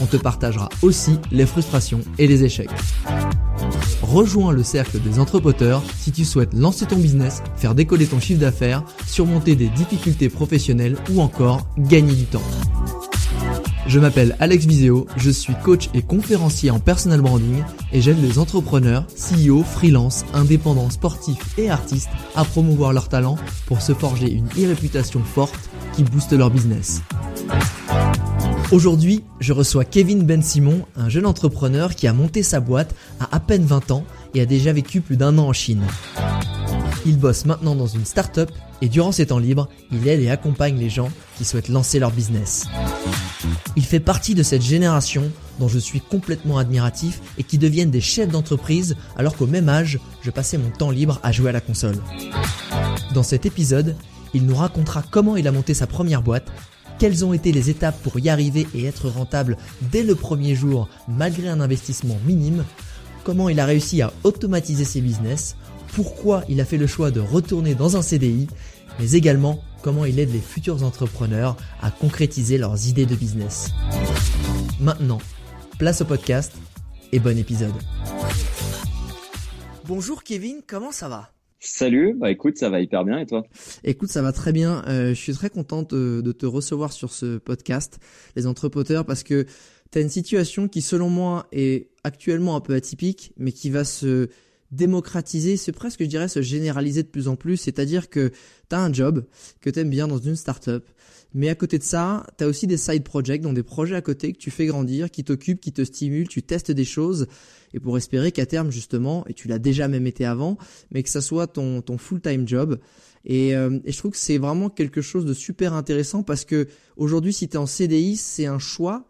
on te partagera aussi les frustrations et les échecs. Rejoins le cercle des entrepreneurs si tu souhaites lancer ton business, faire décoller ton chiffre d'affaires, surmonter des difficultés professionnelles ou encore gagner du temps. Je m'appelle Alex Viseo, je suis coach et conférencier en personal branding et j'aide les entrepreneurs, CEO, freelance, indépendants, sportifs et artistes à promouvoir leurs talents pour se forger une e-réputation forte qui booste leur business. Aujourd'hui, je reçois Kevin Ben Simon, un jeune entrepreneur qui a monté sa boîte à à peine 20 ans et a déjà vécu plus d'un an en Chine. Il bosse maintenant dans une start-up et durant ses temps libres, il aide et accompagne les gens qui souhaitent lancer leur business. Il fait partie de cette génération dont je suis complètement admiratif et qui deviennent des chefs d'entreprise alors qu'au même âge, je passais mon temps libre à jouer à la console. Dans cet épisode, il nous racontera comment il a monté sa première boîte, quelles ont été les étapes pour y arriver et être rentable dès le premier jour malgré un investissement minime, comment il a réussi à automatiser ses business, pourquoi il a fait le choix de retourner dans un CDI, mais également comment il aide les futurs entrepreneurs à concrétiser leurs idées de business. Maintenant, place au podcast et bon épisode. Bonjour Kevin, comment ça va? Salut, bah écoute, ça va hyper bien et toi? Écoute, ça va très bien. Euh, je suis très contente de, de, te recevoir sur ce podcast, les entrepreneurs, parce que tu as une situation qui, selon moi, est actuellement un peu atypique, mais qui va se démocratiser, c'est presque, je dirais, se généraliser de plus en plus. C'est-à-dire que tu as un job que tu aimes bien dans une startup, mais à côté de ça, tu as aussi des side projects, donc des projets à côté que tu fais grandir, qui t'occupent, qui te stimulent, tu testes des choses, et pour espérer qu'à terme, justement, et tu l'as déjà même été avant, mais que ça soit ton, ton full-time job. Et, euh, et, je trouve que c'est vraiment quelque chose de super intéressant parce que aujourd'hui, si tu es en CDI, c'est un choix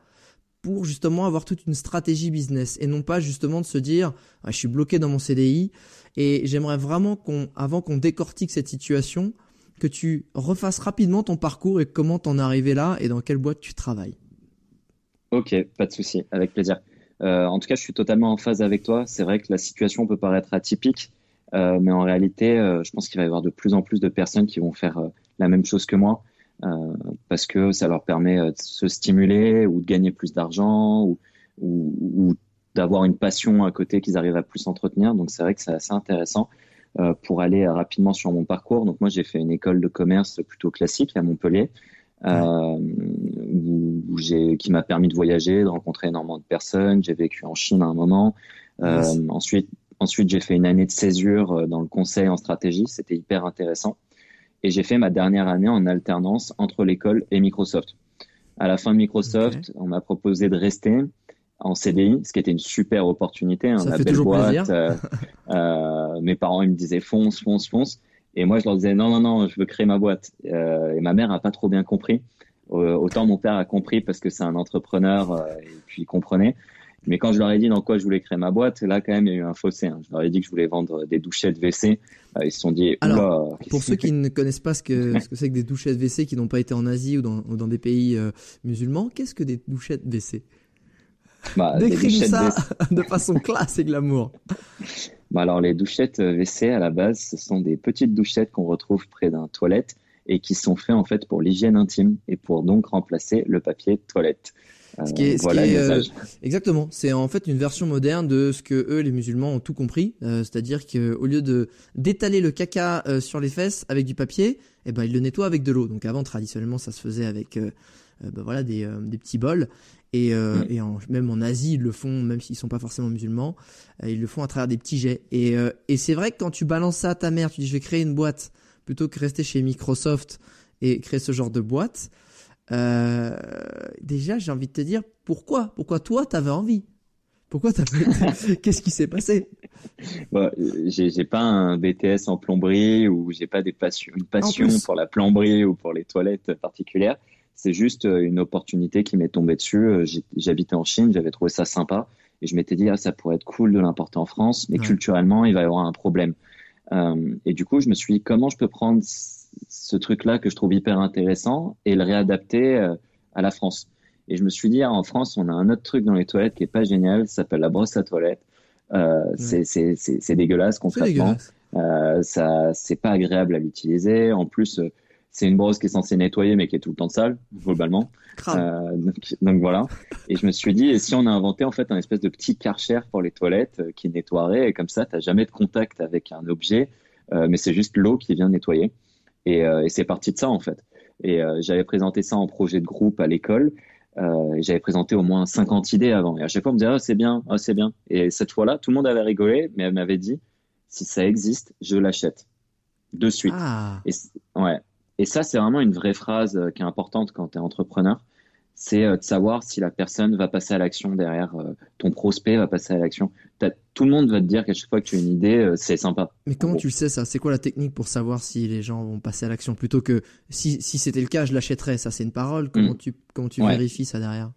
pour justement avoir toute une stratégie business et non pas justement de se dire ah, je suis bloqué dans mon CDI et j'aimerais vraiment qu'on avant qu'on décortique cette situation que tu refasses rapidement ton parcours et comment t'en es arrivé là et dans quelle boîte tu travailles. Ok, pas de souci, avec plaisir. Euh, en tout cas, je suis totalement en phase avec toi. C'est vrai que la situation peut paraître atypique, euh, mais en réalité, euh, je pense qu'il va y avoir de plus en plus de personnes qui vont faire la même chose que moi. Euh, parce que ça leur permet euh, de se stimuler ou de gagner plus d'argent ou, ou, ou d'avoir une passion à côté qu'ils arrivent à plus entretenir. Donc c'est vrai que c'est assez intéressant. Euh, pour aller rapidement sur mon parcours. Donc moi j'ai fait une école de commerce plutôt classique à Montpellier, euh, où, où qui m'a permis de voyager, de rencontrer énormément de personnes. J'ai vécu en Chine à un moment. Ensuite, ensuite j'ai fait une année de césure dans le conseil en stratégie. C'était hyper intéressant. Et j'ai fait ma dernière année en alternance entre l'école et Microsoft. À la fin de Microsoft, okay. on m'a proposé de rester en CDI, ce qui était une super opportunité. Hein, Ça fait toujours boîte. Euh, euh, mes parents ils me disaient fonce, fonce, fonce. Et moi, je leur disais non, non, non, je veux créer ma boîte. Euh, et ma mère a pas trop bien compris. Euh, autant mon père a compris parce que c'est un entrepreneur euh, et puis il comprenait. Mais quand je leur ai dit dans quoi je voulais créer ma boîte, là quand même il y a eu un fossé. Hein. Je leur ai dit que je voulais vendre des douchettes WC. Euh, ils se sont dit. Alors, pour ceux qui ne connaissent pas ce que ce que c'est que des douchettes WC qui n'ont pas été en Asie ou dans, ou dans des pays euh, musulmans, qu'est-ce que des douchettes WC bah, Décris-nous ça de façon classe et glamour. Bah alors les douchettes WC à la base, ce sont des petites douchettes qu'on retrouve près d'un toilette et qui sont faites en fait pour l'hygiène intime et pour donc remplacer le papier de toilette. Ce qui est, ce voilà qui est, euh, exactement. C'est en fait une version moderne de ce que eux, les musulmans, ont tout compris. Euh, C'est-à-dire qu'au lieu de d'étaler le caca euh, sur les fesses avec du papier, eh ben ils le nettoient avec de l'eau. Donc avant, traditionnellement, ça se faisait avec, euh, euh, ben voilà, des, euh, des petits bols. Et, euh, Mm. et en- même en Asie, ils le font, même s'ils sont pas forcément musulmans, euh, ils le font à travers des petits jets. Et, euh, et c'est vrai que quand tu balances ça à ta mère, tu dis je vais créer une boîte plutôt que rester chez Microsoft et créer ce genre de boîte. Euh, déjà, j'ai envie de te dire pourquoi? Pourquoi toi, t'avais envie? Pourquoi t'as fait Qu'est-ce qui s'est passé? Bon, euh, j'ai pas un BTS en plomberie ou j'ai pas des passions, une passion pour la plomberie ou pour les toilettes particulières. C'est juste euh, une opportunité qui m'est tombée dessus. Euh, J'habitais en Chine, j'avais trouvé ça sympa et je m'étais dit ah ça pourrait être cool de l'importer en France, mais Ouais. culturellement il va y avoir un problème. Euh, et du coup je me suis dit comment je peux prendre ce truc-là que je trouve hyper intéressant et le réadapter euh, à la France. Et je me suis dit ah, en France on a un autre truc dans les toilettes qui est pas génial, ça s'appelle la brosse à toilette. Euh, c'est c'est dégueulasse concrètement. dégueulasse. Euh, ça, c'est pas agréable à l'utiliser. En plus, euh, c'est une brosse qui est censée nettoyer, mais qui est tout le temps sale, globalement. Euh, donc, donc voilà. Et je me suis dit, et si on a inventé en fait un espèce de petit karcher pour les toilettes euh, qui nettoierait, et comme ça, t'as jamais de contact avec un objet, euh, mais c'est juste l'eau qui vient nettoyer. Et, euh, et c'est parti de ça en fait. Et euh, j'avais présenté ça en projet de groupe à l'école. Euh, j'avais présenté au moins 50 idées avant. Et à chaque fois, on me disait, ah, c'est bien, ah, c'est bien. Et cette fois-là, tout le monde avait rigolé, mais elle m'avait dit, si ça existe, je l'achète. De suite. Ah, Et, ouais. et ça, c'est vraiment une vraie phrase qui est importante quand tu es entrepreneur. C'est euh, de savoir si la personne va passer à l'action derrière, euh, ton prospect va passer à l'action. Tout le monde va te dire qu'à chaque fois que tu as une idée, euh, c'est sympa. mais comment En tu le sais ça? C'est quoi la technique pour savoir si les gens vont passer à l'action? Plutôt que si si c'était le cas, je l'achèterais. Ça, c'est une parole. Comment Mm. tu comment tu Ouais. vérifies ça derrière?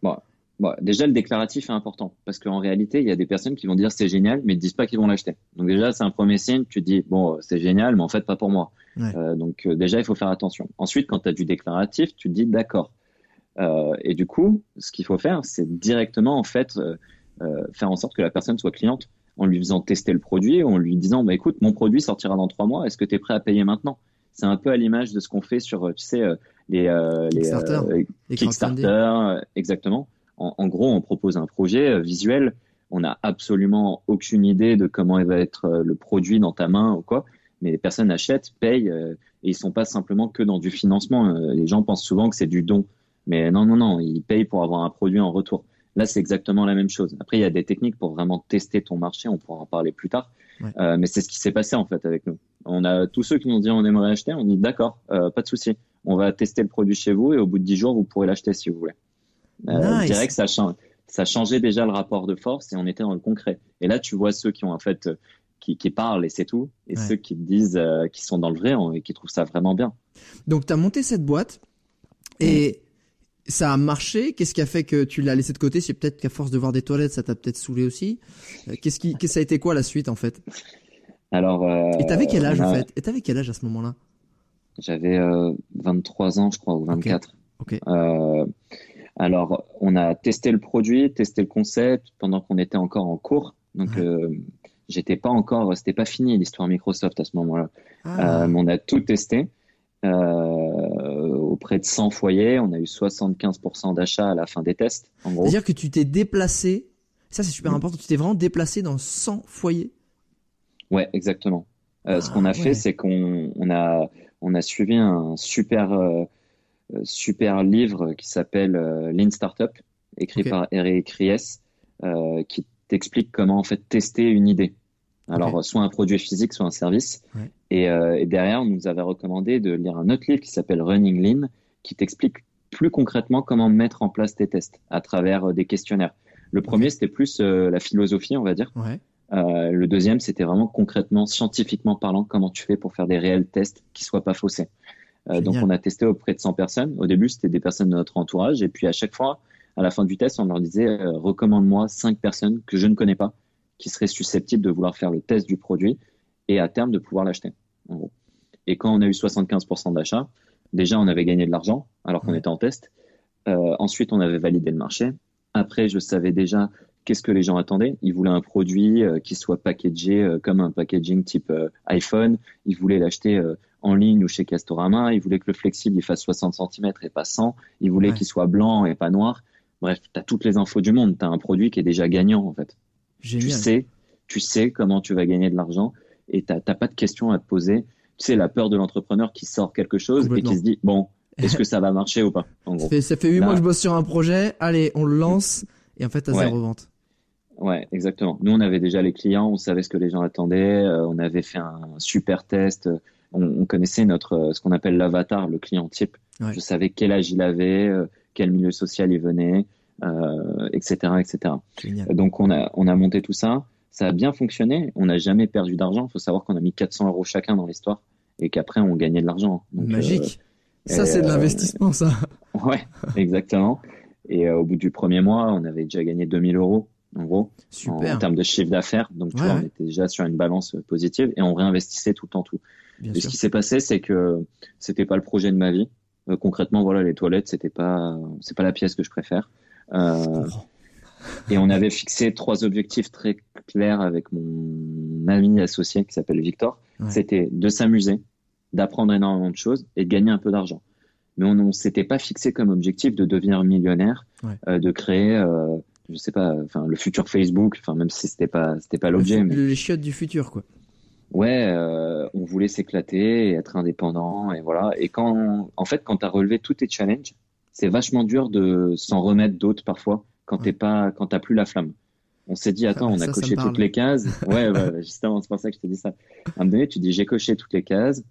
Bon, déjà, le déclaratif est important parce qu'en réalité, il y a des personnes qui vont dire c'est génial, mais ne disent pas qu'ils vont l'acheter. Donc déjà, c'est un premier signe. Tu dis bon, c'est génial, mais en fait, pas pour moi. Ouais. Euh, donc euh, déjà, il faut faire attention. Ensuite, quand tu as du déclaratif, tu te dis d'accord. Euh, et du coup, ce qu'il faut faire, c'est directement en fait euh, euh, faire en sorte que la personne soit cliente en lui faisant tester le produit, en lui disant bah écoute, mon produit sortira dans trois mois. Est-ce que tu es prêt à payer maintenant? C'est un peu à l'image de ce qu'on fait sur, tu sais, les, euh, les Kickstarter. euh, euh, exactement. En, en gros, on propose un projet visuel. On n'a absolument aucune idée de comment il va être le produit dans ta main ou quoi. Mais les personnes achètent, payent, et ils sont pas simplement que dans du financement. Les gens pensent souvent que c'est du don. Mais non, non, non, ils payent pour avoir un produit en retour. Là, c'est exactement la même chose. Après, il y a des techniques pour vraiment tester ton marché. On pourra en parler plus tard. Ouais. Euh, mais c'est ce qui s'est passé en fait avec nous. On a tous ceux qui nous ont dit on aimerait acheter. On dit d'accord, euh, pas de souci. On va tester le produit chez vous et au bout de 10 jours, vous pourrez l'acheter si vous voulez. Euh, Nice. Je dirais que ça, change, ça changeait déjà le rapport de force et on était dans le concret. Et là, tu vois ceux qui ont en fait euh, qui, qui parlent et c'est tout, et Ouais. ceux qui disent euh, qui sont dans le vrai hein, et qui trouvent ça vraiment bien. Donc, tu as monté cette boîte et ça a marché? Qu'est-ce qui a fait que tu l'as laissé de côté? C'est peut-être qu'à force de voir des toilettes, ça t'a peut-être saoulé aussi. Euh, Qu'est-ce qui, qu'est-ce- ça a été quoi la suite en fait? Alors, euh, Et t'avais quel âge a- en fait? Et t'avais quel âge à ce moment-là? J'avais euh, 23 ans, je crois, ou 24. Ok. Euh, alors, on a testé le produit, testé le concept pendant qu'on était encore en cours. Donc, Ouais. euh, j'étais pas encore, c'était pas fini l'histoire Microsoft à ce moment-là. Ah, Euh, mais on a tout testé euh, auprès de 100 foyers. On a eu 75% d'achats à la fin des tests. C'est-à-dire que tu t'es déplacé. Ça, c'est super Mm. important. Tu t'es vraiment déplacé dans 100 foyers. Ouais, exactement. Euh, ce Ah, qu'on a fait, ouais. c'est qu'on on a, on a suivi un super, euh, euh, super livre qui s'appelle euh, Lean Startup, écrit par Eric Ries, qui t'explique comment en fait tester une idée. Alors, soit un produit physique, soit un service. Ouais. Et, euh, et derrière, on nous avait recommandé de lire un autre livre qui s'appelle Running Lean, qui t'explique plus concrètement comment mettre en place tes tests à travers euh, des questionnaires. Le premier, c'était plus euh, la philosophie, on va dire. Ouais. Le deuxième, c'était vraiment concrètement, scientifiquement parlant, comment tu fais pour faire des réels tests qui soient pas faussés. Donc, on a testé auprès de 100 personnes. Au début, c'était des personnes de notre entourage. Et puis, à chaque fois, à la fin du test, on leur disait, recommande-moi cinq personnes que je ne connais pas qui seraient susceptibles de vouloir faire le test du produit et à terme de pouvoir l'acheter. En gros. Et quand on a eu 75% d'achats, déjà, on avait gagné de l'argent alors qu'on Ouais. était en test. Euh, ensuite, on avait validé le marché. Après, je savais déjà qu'est-ce que les gens attendaient. Ils voulaient un produit euh, qui soit packagé euh, comme un packaging type iPhone. Ils voulaient l'acheter en ligne ou chez Castorama. Ils voulaient que le flexible il fasse 60 cm et pas 100. Ils voulaient Ouais. qu'il soit blanc et pas noir. Bref, tu as toutes les infos du monde. Tu as un produit qui est déjà gagnant, en fait. Génial. Tu sais, tu sais comment tu vas gagner de l'argent et tu n'as pas de questions à te poser. Tu sais, la peur de l'entrepreneur qui sort quelque chose et qui se dit, bon, est-ce que ça va marcher ou pas en gros. Ça fait huit mois que je bosse sur un projet, allez, on le lance et en fait, à zéro vente. Ouais, exactement. Nous, on avait déjà les clients, on savait ce que les gens attendaient, euh, on avait fait un super test, on, connaissait notre euh, ce qu'on appelle l'avatar, le client type. Je savais quel âge il avait, euh, quel milieu social il venait, etc., etc. Donc on a on a monté tout ça, ça a bien fonctionné. On n'a jamais perdu d'argent. Il faut savoir qu'on a mis 400 euros chacun dans l'histoire et qu'après on gagnait de l'argent. Magique. ça c'est de l'investissement, ça. Ouais, exactement. Et au bout du premier mois, on avait déjà gagné 2000 euros en gros, En, termes de chiffre d'affaires. Donc, tu vois, on était déjà sur une balance positive et on réinvestissait tout en tout. et ce qui s'est passé, c'est que c'était pas le projet de ma vie. Euh, concrètement, voilà, les toilettes, c'était pas, c'est pas la pièce que je préfère. Euh, et on avait fixé trois objectifs très clairs avec mon ami associé qui s'appelle Victor. C'était de s'amuser, d'apprendre énormément de choses et de gagner un peu d'argent. Mais on ne s'était pas fixé comme objectif de devenir millionnaire, euh, de créer euh, je sais pas, enfin le futur Facebook, enfin même si c'était pas c'était pas l'objet, mais les chiottes du futur quoi. Ouais, euh, on voulait s'éclater et être indépendant et voilà. Et quand, en fait, quand t'as relevé tous tes challenges, c'est vachement dur de s'en remettre d'autres parfois quand t'es pas, quand t'as plus la flamme. On s'est dit, attends, on a coché toutes les cases. Ouais, ouais, justement, c'est pour ça que je te dis ça. À un moment donné, tu dis, j'ai coché toutes les cases.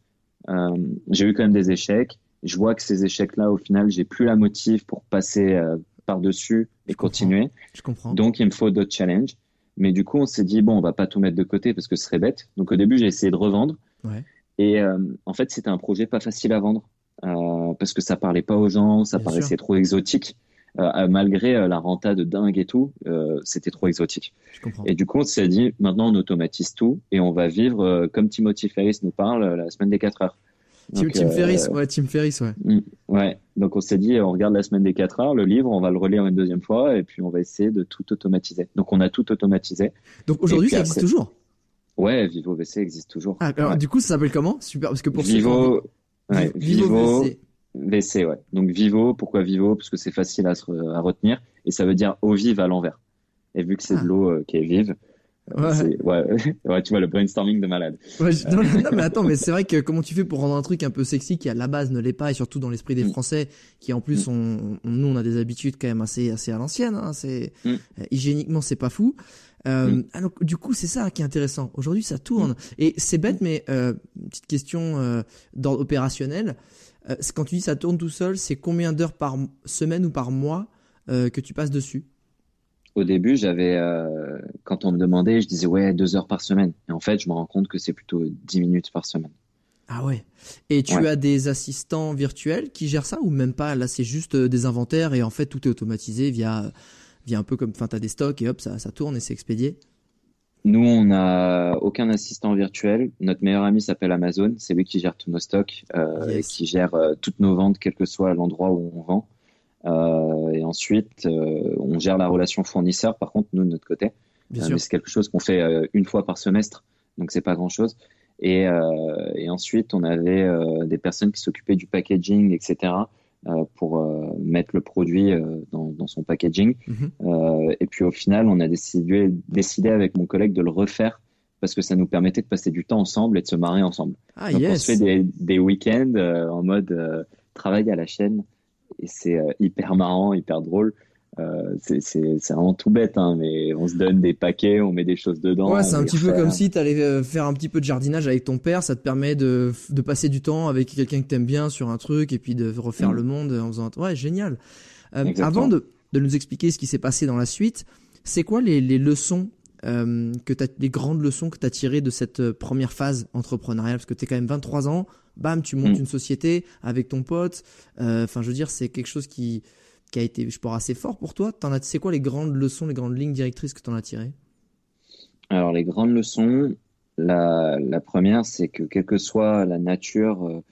Euh, j'ai eu quand même des échecs. Je vois que ces échecs-là, au final, j'ai plus la motive pour passer euh, par-dessus et continuer. Je comprends. Donc, il me faut d'autres challenges. Mais du coup, on s'est dit, bon, on va pas tout mettre de côté parce que ce serait bête. Donc, au début, j'ai essayé de revendre. Et euh, en fait, c'était un projet pas facile à vendre parce que ça parlait pas aux gens, ça paraissait trop exotique. Euh, malgré la renta de dingue et tout, c'était trop exotique. Et du coup, on s'est dit, maintenant, on automatise tout et on va vivre comme Timothy Ferris nous parle la semaine des 4 heures. Tim, Tim Ferriss, ouais, Tim Ferriss, ouais. Mm, ouais. Donc on s'est dit, on regarde la semaine des 4 heures, le livre, on va le relire une deuxième fois et puis on va essayer de tout automatiser. Donc on a tout automatisé. Donc aujourd'hui, ça existe toujours? Ouais, Vivo VC existe toujours. Ah, alors du coup, ça s'appelle comment? Super, parce que pour Vivo, ouais, Vivo, VC. Ouais. Donc Vivo, pourquoi Vivo? Parce que c'est facile à, à, retenir et ça veut dire eau vive à l'envers. Et vu que c'est de ah. l'eau euh, qui est vive, Ouais. ouais. tu vois le brainstorming de malade. Ouais, non, mais attends, mais c'est vrai que comment tu fais pour rendre un truc un peu sexy qui à la base ne l'est pas et surtout dans l'esprit des mm. Français qui en plus mm. on, nous on a des habitudes quand même assez assez à l'ancienne. Hein, c'est mm. euh, hygiéniquement c'est pas fou. Euh, alors, du coup c'est ça qui est intéressant. Aujourd'hui ça tourne et c'est bête mais euh, petite question euh, d'ordre opérationnel. Euh, quand tu dis ça tourne tout seul, c'est combien d'heures par semaine ou par mois que tu passes dessus? Au début, j'avais, euh, quand on me demandait, je disais ouais, deux heures par semaine. Et en fait, je me rends compte que c'est plutôt dix minutes par semaine. Ah ouais. Et tu as des assistants virtuels qui gèrent ça ou même pas? Là, c'est juste euh, des inventaires et en fait, tout est automatisé via, via un peu comme, enfin, t'as des stocks et hop, ça, ça tourne et c'est expédié? Nous, on n'a aucun assistant virtuel. Notre meilleur ami s'appelle Amazon. C'est lui qui gère tous nos stocks, euh, qui gère euh, toutes nos ventes, quel que soit l'endroit où on vend. Euh, et ensuite, euh, on gère la relation fournisseur. Par contre, nous de notre côté, euh, c'est quelque chose qu'on fait une fois par semestre, donc c'est pas grand chose. Et, et, ensuite, on avait des personnes qui s'occupaient du packaging, etc. pour mettre le produit dans, dans, son packaging. Mhm. et puis au final, on a décidé, décidé avec mon collègue de le refaire parce que ça nous permettait de passer du temps ensemble et de se marrer ensemble. Ah, Donc on se fait des, des week-ends en mode travail à la chaîne et c'est euh, hyper marrant, hyper drôle. Euh, c'est vraiment tout bête, hein, mais on se donne des paquets, on met des choses dedans. Ouais, c'est un petit peu comme si tu allais euh, faire un petit peu de jardinage avec ton père. Ça te permet de, de passer du temps avec quelqu'un que t'aimes bien sur un truc et puis de refaire mm. le monde en faisant. Ouais, génial. avant de, de nous expliquer ce qui s'est passé dans la suite, c'est quoi les, les leçons euh, que as, les grandes leçons que tu as tirées de cette première phase entrepreneuriale? Parce que tu es quand même 23 ans, bam, tu montes mm. une société avec ton pote. Euh, enfin, je veux dire, c'est quelque chose qui, qui a été, je pense, assez fort pour toi. T'en as, c'est quoi les grandes leçons, les grandes lignes directrices que tu en as tirées? Alors, les grandes leçons, la, la première, c'est que quelle que soit la nature euh,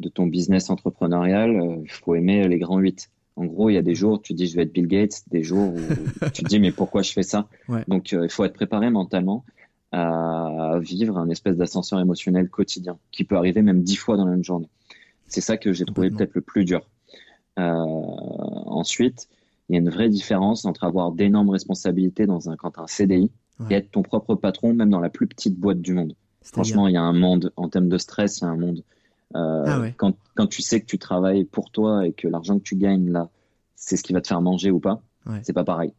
de ton business entrepreneurial, euh, il faut aimer les grands 8. En gros, il y a des jours, tu dis je vais être Bill Gates, des jours où tu te dis mais pourquoi je fais ça? Donc, il faut être préparé mentalement à vivre un espèce d'ascenseur émotionnel quotidien qui peut arriver même dix fois dans la même journée. C'est ça que j'ai trouvé peut-être le plus dur. Euh, ensuite, il y a une vraie différence entre avoir d'énormes responsabilités dans un, quand un CDI et être ton propre patron, même dans la plus petite boîte du monde. Franchement, il y a un monde, en termes de stress, il y a un monde. Euh, ah quand, quand, tu sais que tu travailles pour toi et que l'argent que tu gagnes là, c'est ce qui va te faire manger ou pas, c'est pas pareil.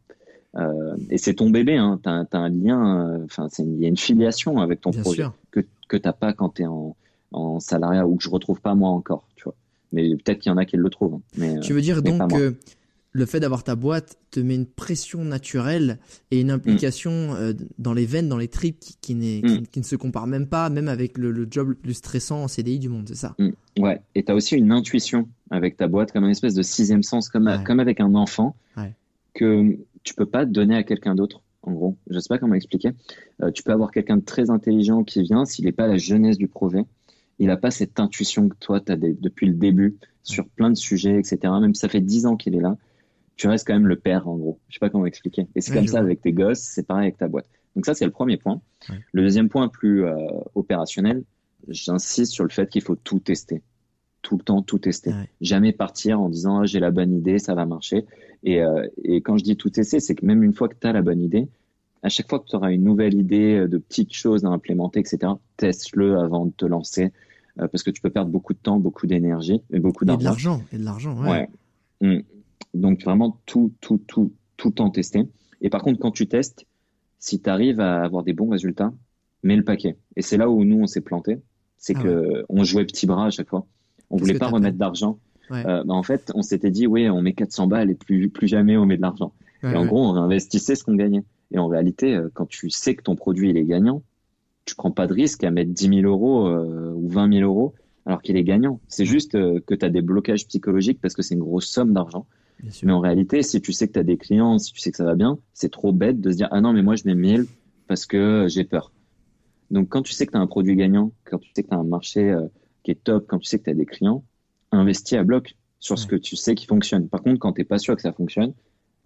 Euh, et c'est ton bébé, hein, tu as, un lien, euh, il y a une filiation avec ton projet que, que tu n'as pas quand tu es en, en, salariat ou que je retrouve pas moi encore, tu vois. Mais peut-être qu'il y en a qui le trouvent. Hein. Mais, tu veux dire donc que le fait d'avoir ta boîte te met une pression naturelle et une implication mm. euh, dans les veines, dans les tripes qui, mm. qui, ne se compare même pas, même avec le, job le plus stressant en CDI du monde, c'est ça? Mm. Ouais, et tu as aussi une intuition avec ta boîte, comme une espèce de sixième sens, comme, comme avec un enfant, que tu peux pas donner à quelqu'un d'autre. En gros, je sais pas comment expliquer. Euh, tu peux avoir quelqu'un de très intelligent qui vient, s'il n'est pas la jeunesse du projet, il n'a pas cette intuition que toi, tu as depuis le début sur plein de sujets, etc. Même si ça fait dix ans qu'il est là, tu restes quand même le père, en gros. Je sais pas comment expliquer. Et c'est comme ça avec tes gosses, c'est pareil avec ta boîte. Donc ça, c'est le premier point. Le deuxième point plus euh, opérationnel, j'insiste sur le fait qu'il faut tout tester. Tout le temps, tout tester. Jamais partir en disant ah, j'ai la bonne idée, ça va marcher. Et, euh, et quand je dis tout tester, c'est que même une fois que tu as la bonne idée, à chaque fois que tu auras une nouvelle idée euh, de petites choses à implémenter, etc., teste-le avant de te lancer. parce que tu peux perdre beaucoup de temps, beaucoup d'énergie et beaucoup d'argent. Et de l'argent, et de l'argent, ouais. ouais. Mmh. Donc vraiment tout, tout, tout, tout le temps tester. Et par contre, quand tu testes, si tu arrives à avoir des bons résultats, mets le paquet. Et c'est là où nous, on s'est planté. C'est qu'on ah que on jouait petit bras à chaque fois. On voulait pas remettre d'argent. Euh, bah, en fait, on s'était dit, oui, on met 400 balles et plus, plus jamais on met de l'argent. et en gros, on investissait ce qu'on gagnait. Et en réalité, euh, quand tu sais que ton produit il est gagnant, tu prends pas de risque à mettre 10 000 euros euh, ou 20 000 euros alors qu'il est gagnant. C'est juste que tu as des blocages psychologiques parce que c'est une grosse somme d'argent. Mais en réalité, si tu sais que tu as des clients, si tu sais que ça va bien, c'est trop bête de se dire Ah non, mais moi je mets 1000 parce que j'ai peur. Donc quand tu sais que tu as un produit gagnant, quand tu sais que tu as un marché euh, qui est top, quand tu sais que tu as des clients, investis à bloc sur ce que tu sais qui fonctionne. Par contre, quand tu n'es pas sûr que ça fonctionne,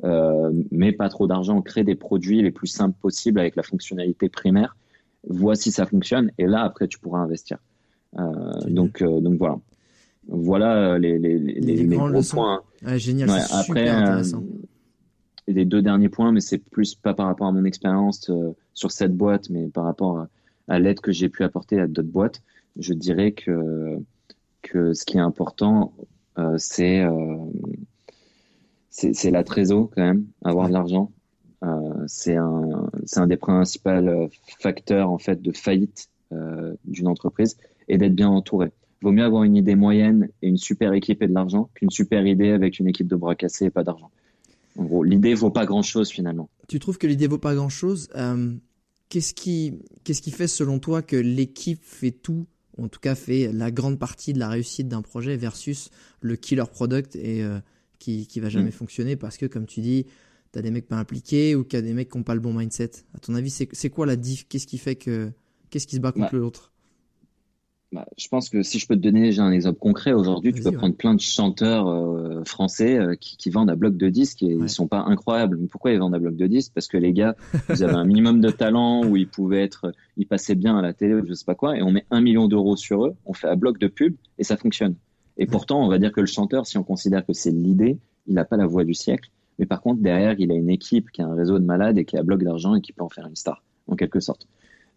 euh, mets pas trop d'argent, crée des produits les plus simples possibles avec la fonctionnalité primaire, vois si ça fonctionne et là après tu pourras investir. Euh, donc, euh, donc voilà voilà les, les, les, les gros points. génial, après, super intéressant. les deux derniers points, mais c'est plus pas par rapport à mon expérience euh, sur cette boîte, mais par rapport à, l'aide que j'ai pu apporter à d'autres boîtes. Je dirais que, que ce qui est important, euh, c'est euh, c'est la trésor quand même, avoir de l'argent. Euh, c'est un, un des principaux facteurs en fait de faillite d'une entreprise et d'être bien entouré vaut mieux avoir une idée moyenne et une super équipe et de l'argent qu'une super idée avec une équipe de bras cassés et pas d'argent. En gros, l'idée vaut pas grand chose finalement. Tu trouves que l'idée vaut pas grand chose euh, Qu'est-ce qui, qu'est-ce qui fait selon toi que l'équipe fait tout, ou en tout cas fait la grande partie de la réussite d'un projet versus le killer product et euh, qui, qui va jamais mm. fonctionner parce que comme tu dis, tu as des mecs pas impliqués ou qu'il y a des mecs qui n'ont pas le bon mindset. À ton avis, c'est, quoi la diff? Qu'est-ce qui fait que qu'est-ce qui se bat contre bah, l'autre? Bah, je pense que si je peux te donner un exemple concret, aujourd'hui, tu peux prendre plein de chanteurs euh, français euh, qui, qui, vendent à bloc de disques et ils sont pas incroyables. pourquoi ils vendent à bloc de disques? Parce que les gars, ils avaient un minimum de talent où ils pouvaient être, ils passaient bien à la télé ou je sais pas quoi, et on met un million d'euros sur eux, on fait à bloc de pub et ça fonctionne. Et pourtant, on va dire que le chanteur, si on considère que c'est l'idée, il n'a pas la voix du siècle. Mais par contre, derrière, il a une équipe qui a un réseau de malades et qui a bloc d'argent et qui peut en faire une star, en quelque sorte.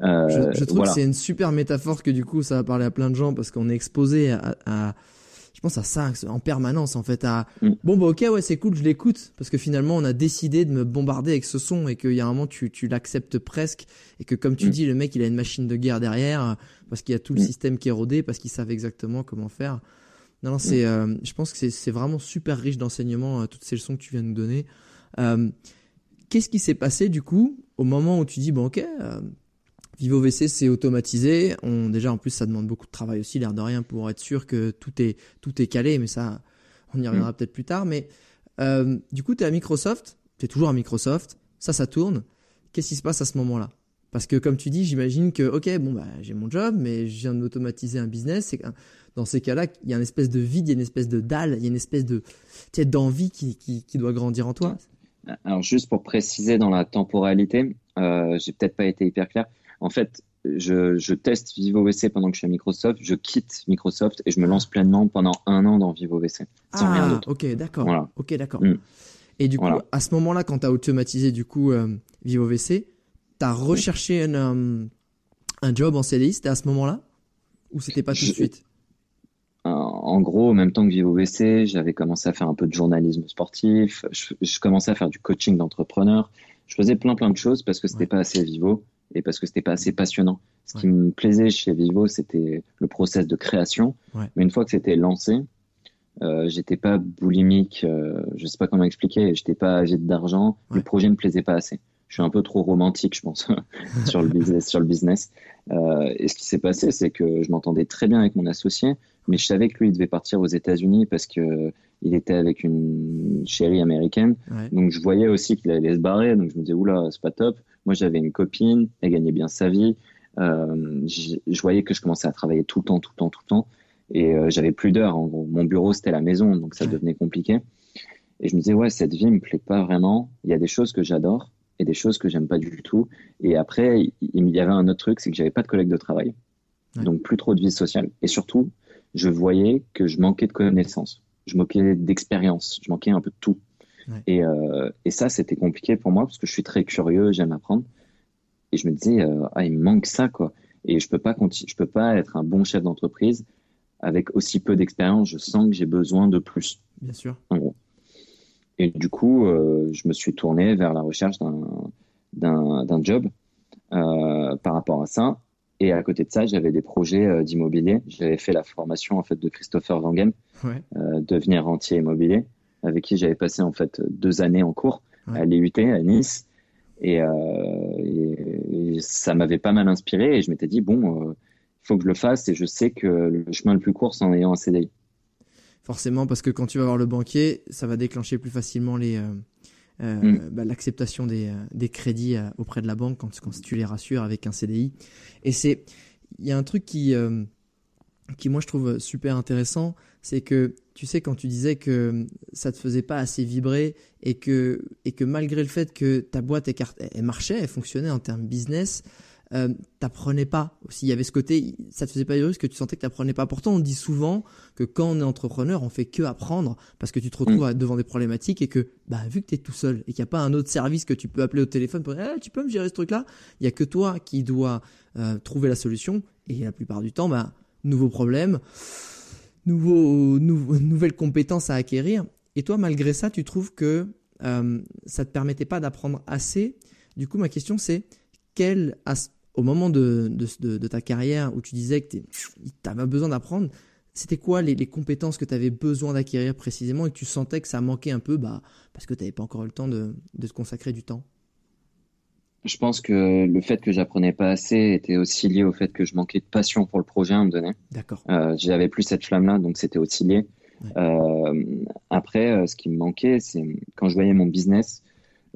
Euh, je, trouve que c'est une super métaphore que du coup ça va parler à plein de gens parce qu'on est exposé à, je pense à ça en permanence en fait à mm. bon bah ok ouais c'est cool je l'écoute parce que finalement on a décidé de me bombarder avec ce son et qu'il y a un moment tu, tu l'acceptes presque et que comme tu mm. dis le mec il a une machine de guerre derrière parce qu'il y a tout le mm. système qui est rodé parce qu'ils savent exactement comment faire non, non c'est euh, je pense que c'est vraiment super riche d'enseignements euh, toutes ces leçons que tu viens de nous donner qu'est-ce qui s'est passé du coup au moment où tu dis bon ok Vivo VC, c'est automatisé. On, déjà, en plus, ça demande beaucoup de travail aussi, l'air de rien, pour être sûr que tout est, tout est calé. Mais ça, on y reviendra mm. peut-être plus tard. Mais euh, du coup, tu es à Microsoft. Tu es toujours à Microsoft. Ça, ça tourne. Qu'est-ce qui se passe à ce moment-là? Parce que, comme tu dis, j'imagine que, OK, bon, bah, j'ai mon job, mais je viens d'automatiser un business. dans ces cas-là, il y a une espèce de vide, il y a une espèce de dalle, il y a une espèce de d'envie qui, qui, qui, doit grandir en toi. Alors, juste pour préciser dans la temporalité, euh, j'ai peut-être pas été hyper clair en fait, je, je teste VivoVC pendant que je suis à Microsoft, je quitte Microsoft et je me lance pleinement pendant un an dans VivoVC, sans ah, rien d'autre. Ok, d'accord. Ok, d'accord. Mm. Et du coup, à ce moment-là, quand tu as automatisé du coup euh, VivoVC, tu as recherché un, euh, un job en CDI, c'était à ce moment-là? Ou c'était pas tout de suite? En gros, en même temps que VivoVC, j'avais commencé à faire un peu de journalisme sportif, je, commençais à faire du coaching d'entrepreneurs, je faisais plein plein de choses parce que c'était pas assez Vivo et parce que c'était pas assez passionnant. Ce qui me plaisait chez Vivo, c'était le process de création, mais une fois que c'était lancé, euh, j'étais pas boulimique, euh, je sais pas comment expliquer, j'étais pas agité d'argent, le projet ne me plaisait pas assez. Je suis un peu trop romantique, je pense, sur le business. Sur le business. Euh, et ce qui s'est passé, c'est que je m'entendais très bien avec mon associé, mais je savais que lui, il devait partir aux États-Unis parce que il était avec une chérie américaine. Donc je voyais aussi qu'il allait se barrer. Donc je me disais, oula, c'est pas top. Moi, j'avais une copine, elle gagnait bien sa vie. Euh, je voyais que je commençais à travailler tout le temps, tout le temps, tout le temps. Et euh, j'avais plus d'heures. Mon bureau, c'était la maison, donc ça devenait compliqué. Et je me disais, ouais, cette vie me plaît pas vraiment. Il y a des choses que j'adore et des choses que j'aime pas du tout. Et après, il y avait un autre truc, c'est que j'avais pas de collègues de travail. Donc plus trop de vie sociale. Et surtout, je voyais que je manquais de connaissances. Je manquais d'expérience. Je manquais un peu de tout. Et, euh, et, ça, c'était compliqué pour moi parce que je suis très curieux, j'aime apprendre. Et je me disais, euh, ah, il me manque ça, quoi. Et je peux pas je peux pas être un bon chef d'entreprise avec aussi peu d'expérience, je sens que j'ai besoin de plus. Bien sûr. Et du coup, euh, je me suis tourné vers la recherche d'un job euh, par rapport à ça. Et à côté de ça, j'avais des projets euh, d'immobilier. J'avais fait la formation en fait de Christopher Wangen, ouais. devenir rentier immobilier, avec qui j'avais passé en fait deux années en cours à l'IUT à Nice. Et, et, ça m'avait pas mal inspiré. Et je m'étais dit bon, il faut que je le fasse et je sais que le chemin le plus court, c'est en ayant un CDI. Forcément, parce que quand tu vas voir le banquier, ça va déclencher plus facilement les, euh, euh, mm. bah, l'acceptation des, euh, des, crédits auprès de la banque quand, quand, tu les rassures avec un CDI. Et c'est, il y a un truc qui, qui moi je trouve super intéressant, c'est que tu sais quand tu disais que ça te faisait pas assez vibrer et que et que malgré le fait que ta boîte elle marchait, elle fonctionnait en termes business, euh, t'apprenais pas aussi. Il y avait ce côté, ça te faisait pas parce que tu sentais que t'apprenais pas. Pourtant, on dit souvent que quand on est entrepreneur, on fait que apprendre parce que tu te retrouves mm. devant des problématiques et que, bah, vu que tu es tout seul et qu'il n'y a pas un autre service que tu peux appeler au téléphone pour dire, eh, tu peux me gérer ce truc-là, il y a que toi qui dois euh, trouver la solution et la plupart du temps, bah, nouveaux problèmes, nouveaux, nouvelles compétences à acquérir. Et toi, malgré ça, tu trouves que euh, ça te permettait pas d'apprendre assez? Du coup, ma question c'est quel au moment de, de, ta carrière où tu disais que tu avais besoin d'apprendre, c'était quoi les, compétences que tu avais besoin d'acquérir précisément et que tu sentais que ça manquait un peu bah, parce que tu n'avais pas encore eu le temps de, de te consacrer du temps? Je pense que le fait que j'apprenais pas assez était aussi lié au fait que je manquais de passion pour le projet à un moment donné. D'accord. Euh, J'avais plus cette flamme-là, donc c'était aussi lié. Euh, après, euh, ce qui me manquait, c'est quand je voyais mon business,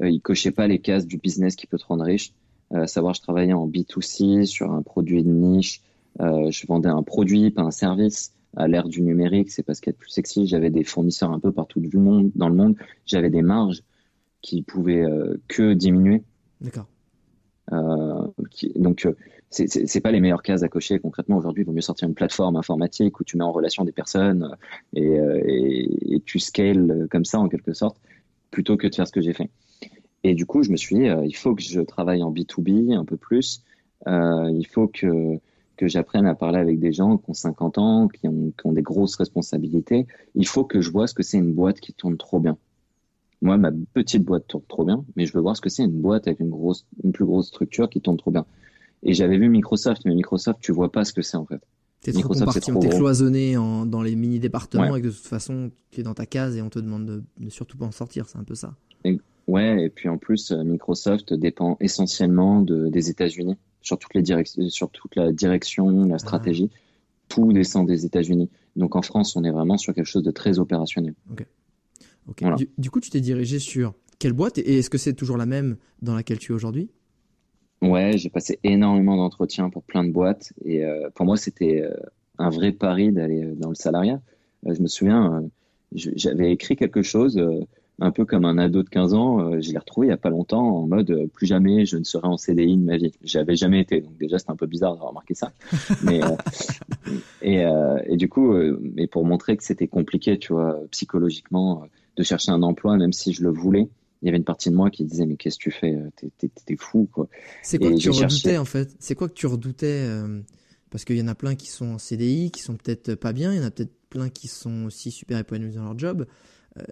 euh, il cochait pas les cases du business qui peut te rendre riche. Euh, savoir, je travaillais en B2C sur un produit de niche. Euh, je vendais un produit, pas un service. À l'ère du numérique, c'est parce qu'être plus sexy. J'avais des fournisseurs un peu partout du monde, dans le monde. J'avais des marges qui pouvaient euh, que diminuer. D'accord. Euh, donc, euh, c'est pas les meilleures cases à cocher. Concrètement, aujourd'hui, il vaut mieux sortir une plateforme informatique où tu mets en relation des personnes et, et, et tu scales comme ça, en quelque sorte, plutôt que de faire ce que j'ai fait. Et du coup, je me suis dit, euh, il faut que je travaille en B2B un peu plus. Euh, il faut que, que j'apprenne à parler avec des gens qui ont 50 ans, qui ont, qui ont des grosses responsabilités. Il faut que je vois ce que c'est une boîte qui tourne trop bien. Moi, ma petite boîte tourne trop bien, mais je veux voir ce que c'est une boîte avec une, grosse, une plus grosse structure qui tourne trop bien. Et j'avais vu Microsoft, mais Microsoft, tu vois pas ce que c'est en fait. T'es trop compartiment, t'es cloisonné en, dans les mini départements et que de toute façon, tu es dans ta case et on te demande de, de surtout pas en sortir. C'est un peu ça. Ouais, et puis en plus, euh, Microsoft dépend essentiellement de, des États-Unis sur toutes les directions, sur toute la direction, la ah. stratégie. Tout descend des États-Unis. Donc en France, on est vraiment sur quelque chose de très opérationnel. Ok. Du, du, coup, tu t'es dirigé sur quelle boîte et est-ce que c'est toujours la même dans laquelle tu es aujourd'hui? Ouais, j'ai passé énormément d'entretiens pour plein de boîtes et euh, pour moi, c'était euh, un vrai pari d'aller dans le salariat. je me souviens, j'avais écrit quelque chose un peu comme un ado de 15 ans, euh, je l'ai retrouvé il y a pas longtemps en mode euh, plus jamais je ne serai en CDI de ma vie. J'avais jamais été, donc déjà c'est un peu bizarre de remarquer ça. mais euh, et, et, du coup, mais pour montrer que c'était compliqué, tu vois, psychologiquement, de chercher un emploi, même si je le voulais. Il y avait une partie de moi qui disait mais qu'est-ce que tu fais T'es fou quoi. C'est quoi que tu redoutais en fait? C'est quoi que tu redoutais Parce qu'il y en a plein qui sont en CDI, qui sont peut-être pas bien. Il y en a peut-être plein qui sont aussi super épanouis dans leur job.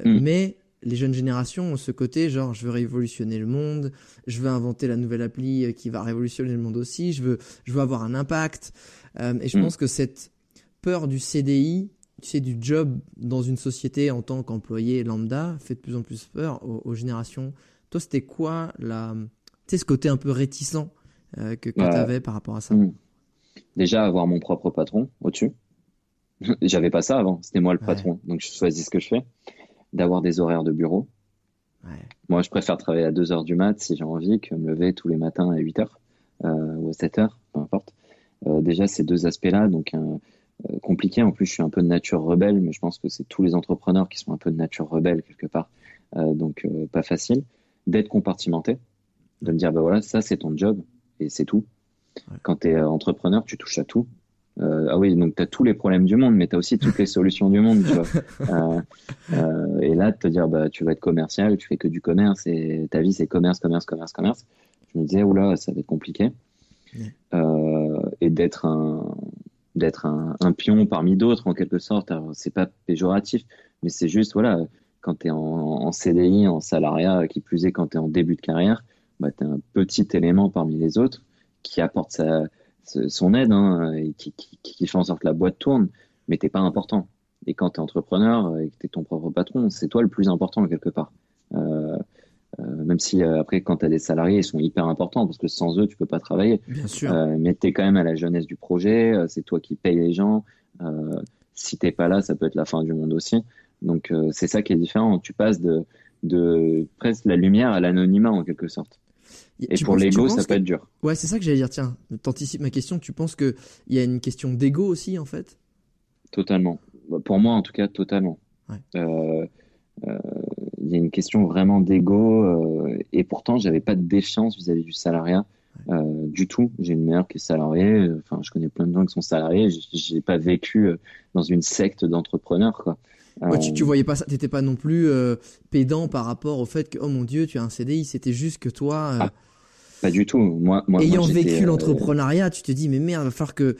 Mm. Mais les jeunes générations ont ce côté genre je veux révolutionner le monde, je veux inventer la nouvelle appli qui va révolutionner le monde aussi, je veux je veux avoir un impact. et je mm. pense que cette peur du CDI tu sais, du job dans une société en tant qu'employé lambda fait de plus en plus peur aux, générations. Toi, c'était quoi la, tu sais, ce côté un peu réticent euh, que, que tu avais par rapport à ça? hmm. Déjà, avoir mon propre patron au-dessus. J'avais pas ça avant, c'était moi le patron, donc je choisis ce que je fais. D'avoir des horaires de bureau. Moi, je préfère travailler à 2 heures du mat si j'ai envie que me lever tous les matins à 8 heures euh, ou à 7 heures, peu importe. Euh, déjà, ces deux aspects-là, donc un, euh, compliqué. En plus, je suis un peu de nature rebelle, mais je pense que c'est tous les entrepreneurs qui sont un peu de nature rebelle quelque part. Euh, donc, euh, pas facile. D'être compartimenté, de me dire, bah voilà, ça c'est ton job et c'est tout. Quand tu es entrepreneur, tu touches à tout. Ah oui, donc tu as tous les problèmes du monde, mais tu as aussi toutes les solutions du monde. Tu vois. et là, de te dire, bah, tu vas être commercial, tu fais que du commerce et ta vie c'est commerce, commerce, commerce, commerce. Je me disais, oula, ça va être compliqué. et d'être un, d'être un, pion parmi d'autres en quelque sorte. C'est pas péjoratif, mais c'est juste voilà, quand tu es en, CDI, en salariat, qui plus est quand tu es en début de carrière, bah, tu es un petit élément parmi les autres qui apporte sa, son aide hein, et qui, qui, fait en sorte que la boîte tourne, mais t'es pas important. Et quand tu es entrepreneur et que tu es ton propre patron, c'est toi le plus important quelque part. Euh, euh, même si euh, après, quand tu as des salariés, ils sont hyper importants parce que sans eux, tu peux pas travailler. Bien sûr. Euh, mais tu es quand même à la jeunesse du projet, c'est toi qui payes les gens. si t'es pas là, ça peut être la fin du monde aussi. Donc c'est ça qui est différent. Tu passes de, de presque la lumière à l'anonymat en quelque sorte. Et pour l'ego, ça peut être dur. Ouais, c'est ça que j'allais dire. Tiens, t'anticipes ma question. Tu penses qu'il y a une question d'ego aussi, en fait? Totalement. Bah, pour moi, en tout cas, totalement. Ouais. Euh, euh, il y a une question vraiment d'ego euh, et pourtant j'avais pas de défiance vis-à-vis du salariat du tout. J'ai une mère qui est salariée. Enfin, je connais plein de gens qui sont salariés. J'ai pas vécu dans une secte d'entrepreneurs, quoi. Tu, tu voyais pas ça, t'étais pas non plus pédant par rapport au fait que oh mon dieu, tu as un CDI. C'était juste que toi. Ah, pas du tout. Moi, moi ayant vécu l'entrepreneuriat, tu te dis mais merde, il va falloir que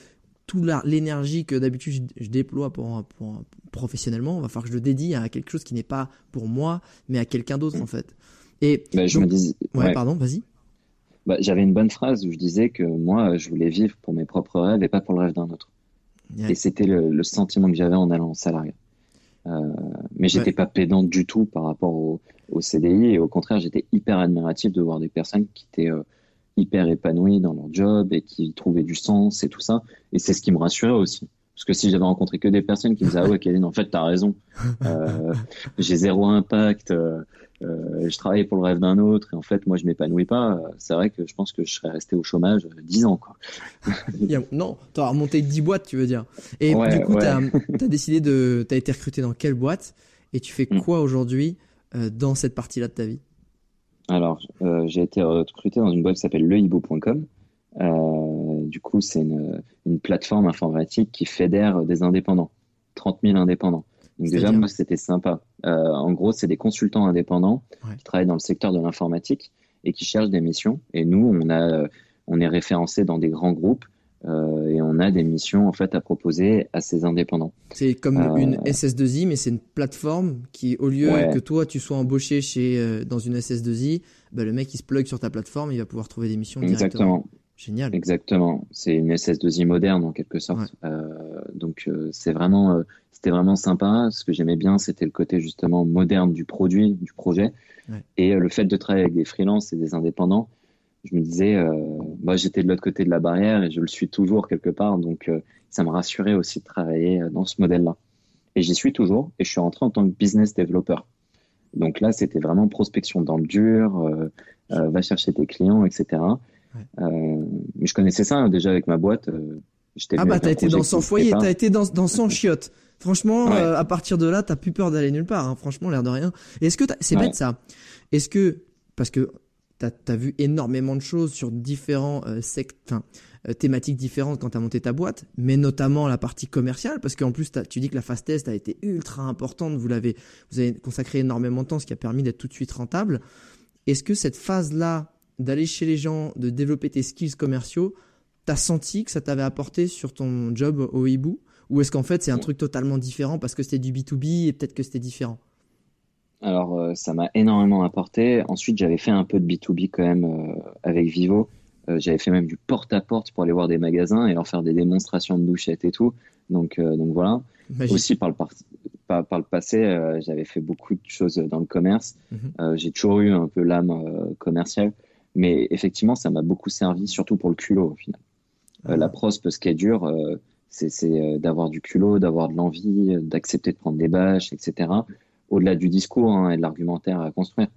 toute l'énergie que d'habitude je, déploie pour, pour, professionnellement, il va falloir que je le dédie à quelque chose qui n'est pas pour moi, mais à quelqu'un d'autre en fait. Et bah, je me dis, ouais, pardon, vas-y. Bah, J'avais une bonne phrase où je disais que moi, je voulais vivre pour mes propres rêves et pas pour le rêve d'un autre. Et c'était le, sentiment que j'avais en allant en salariat. Euh, mais j'étais pas pédant du tout par rapport au, au, CDI et au contraire, j'étais hyper admiratif de voir des personnes qui étaient euh, hyper épanouis dans leur job et qui trouvaient du sens et tout ça. Et c'est ce qui me rassurait aussi. Parce que si j'avais rencontré que des personnes qui me disaient ah ouais Kevin en fait t'as raison. Euh, j'ai zéro impact euh, euh, je travaille pour le rêve d'un autre et en fait moi je m'épanouis pas. C'est vrai que je pense que je serais resté au chômage 10 ans quoi. Non t'as remonté 10 boîtes tu veux dire. Et du coup t'as as décidé de t'as été recruté dans quelle boîte et tu fais mm. quoi aujourd'hui dans cette partie là de ta vie? Alors, euh, j'ai été recruté dans une boîte qui s'appelle lehibo.com. Euh, du coup, c'est une, une, plateforme informatique qui fédère des indépendants, 30 000 indépendants. Donc déjà, moi, c'était sympa. Euh, en gros, c'est des consultants indépendants qui travaillent dans le secteur de l'informatique et qui cherchent des missions. Et nous, on, a, on est référencé dans des grands groupes euh, et on a des missions en fait à proposer à ces indépendants. C'est comme euh, une SS2I, mais c'est une plateforme qui, au lieu que toi tu sois embauché chez euh, dans une SS2I, bah, le mec il se plug sur ta plateforme, il va pouvoir trouver des missions Exactement. Génial. Exactement. C'est une SS2I moderne en quelque sorte. donc c'est vraiment, c'était vraiment sympa. Ce que j'aimais bien, c'était le côté justement moderne du produit, du projet, et le fait de travailler avec des freelances et des indépendants je me disais, euh, moi j'étais de l'autre côté de la barrière et je le suis toujours quelque part, donc euh, ça me rassurait aussi de travailler euh, dans ce modèle-là. Et j'y suis toujours et je suis rentré en tant que business developer. Donc là, c'était vraiment prospection dans le dur, va chercher tes clients, etc. mais je connaissais ça hein, déjà avec ma boîte. ah bah t'as été dans son foyer, t'as été dans, dans son chiotte. Franchement, à partir de là, t'as plus peur d'aller nulle part. Hein. Franchement, l'air de rien. Est-ce que c'est bête ça Est-ce que parce que tu as, vu énormément de choses sur différents euh, euh, thématiques différentes quand tu as monté ta boîte, mais notamment la partie commerciale, parce qu'en plus, tu dis que la phase test a été ultra importante, vous, l'avez, vous avez consacré énormément de temps, ce qui a permis d'être tout de suite rentable. Est-ce que cette phase-là, d'aller chez les gens, de développer tes skills commerciaux, tu as senti que ça t'avait apporté sur ton job au hibou? Ou est-ce qu'en fait, c'est un truc totalement différent parce que c'était du B2B et peut-être que c'était différent? Alors, euh, ça m'a énormément apporté. Ensuite, j'avais fait un peu de B2B quand même euh, avec Vivo. Euh, j'avais fait même du porte-à-porte pour aller voir des magasins et leur faire des démonstrations de douchettes et tout. Donc, donc voilà. Aussi, par le, par, par le passé, j'avais fait beaucoup de choses dans le commerce. Mhm. J'ai toujours eu un peu l'âme commerciale. Mais effectivement, ça m'a beaucoup servi, surtout pour le culot au final. Ah. la prospe, ce qui est dur, c'est d'avoir du culot, d'avoir de l'envie, d'accepter de prendre des bâches, etc au-delà du discours hein, et de l'argumentaire à construire.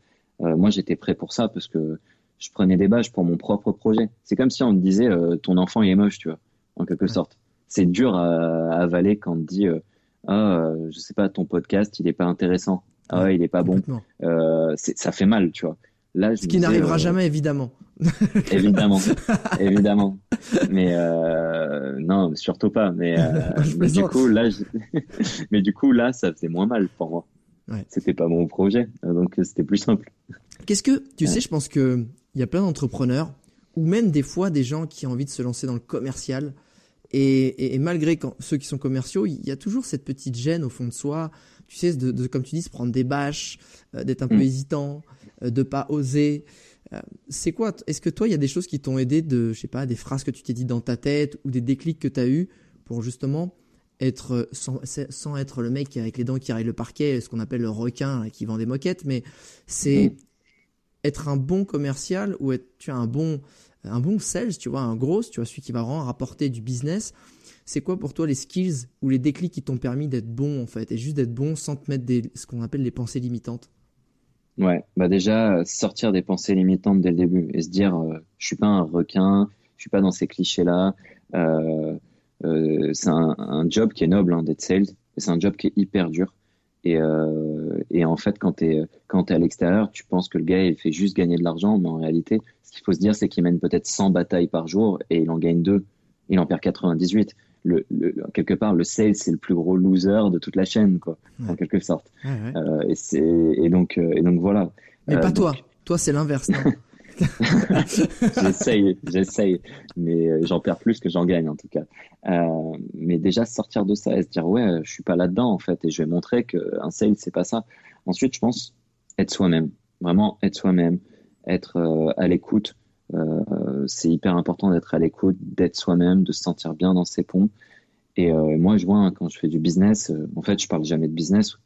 Euh, moi, j'étais prêt pour ça parce que je prenais des bâches pour mon propre projet. C'est comme si on te disait euh, ton enfant il est moche, tu vois, en quelque sorte. C'est dur à, avaler quand on te dit euh, ah, je sais pas, ton podcast il est pas intéressant, ah il est pas bon. ça fait mal, tu vois. Là, Ce qui n'arrivera jamais, évidemment. évidemment, évidemment. Mais non, surtout pas. Mais, mais du coup, là, mais du coup, là, ça faisait moins mal pour moi. C'était pas mon projet, donc c'était plus simple. Qu'est-ce que tu sais Je pense que il y a plein d'entrepreneurs ou même des fois des gens qui ont envie de se lancer dans le commercial. Et, malgré ceux qui sont commerciaux, il y a toujours cette petite gêne au fond de soi. Tu sais, de, comme tu dis, se prendre des bâches, euh, d'être un peu mm. hésitant, euh, de pas oser. Euh, c'est quoi Est-ce que toi, il y a des choses qui t'ont aidé de, je sais pas, des phrases que tu t'es dit dans ta tête ou des déclics que tu as eu pour justement être sans, sans, être le mec avec les dents qui raillent le parquet, ce qu'on appelle le requin qui vend des moquettes, mais c'est être un bon commercial ou être tu as un bon un bon sales, tu vois, un gros, tu vois, celui qui va vraiment rapporter du business. C'est quoi pour toi les skills ou les déclics qui t'ont permis d'être bon en fait et juste d'être bon sans te mettre des ce qu'on appelle les pensées limitantes? Ouais, bah déjà sortir des pensées limitantes dès le début et se dire euh, je suis pas un requin, je suis pas dans ces clichés là. Euh, euh, c'est un, job qui est noble hein, d'être sales, c'est un job qui est hyper dur. Et, euh, et en fait, quand tu es à l'extérieur, tu penses que le gars, il fait juste gagner de l'argent, mais en réalité, ce qu'il faut se dire, c'est qu'il mène peut-être 100 batailles par jour et il en gagne deux. Il en perd 98. Le, le, quelque part, le sales, c'est le plus gros loser de toute la chaîne, quoi, en quelque sorte. Euh, et, c'est, et, donc, euh, et donc voilà. Mais pas euh, toi. Toi, c'est l'inverse. j'essaye, j'essaye, mais j'en perds plus que j'en gagne en tout cas. Euh, mais déjà sortir de ça et se dire ouais, je suis pas là-dedans en fait, et je vais montrer qu'un sale c'est pas ça. Ensuite, je pense être soi-même, vraiment être soi-même, être à l'écoute. C'est hyper important d'être à l'écoute, d'être soi-même, de se sentir bien dans ses ponts. Et moi, je vois hein, quand je fais du business, en fait, je parle jamais de business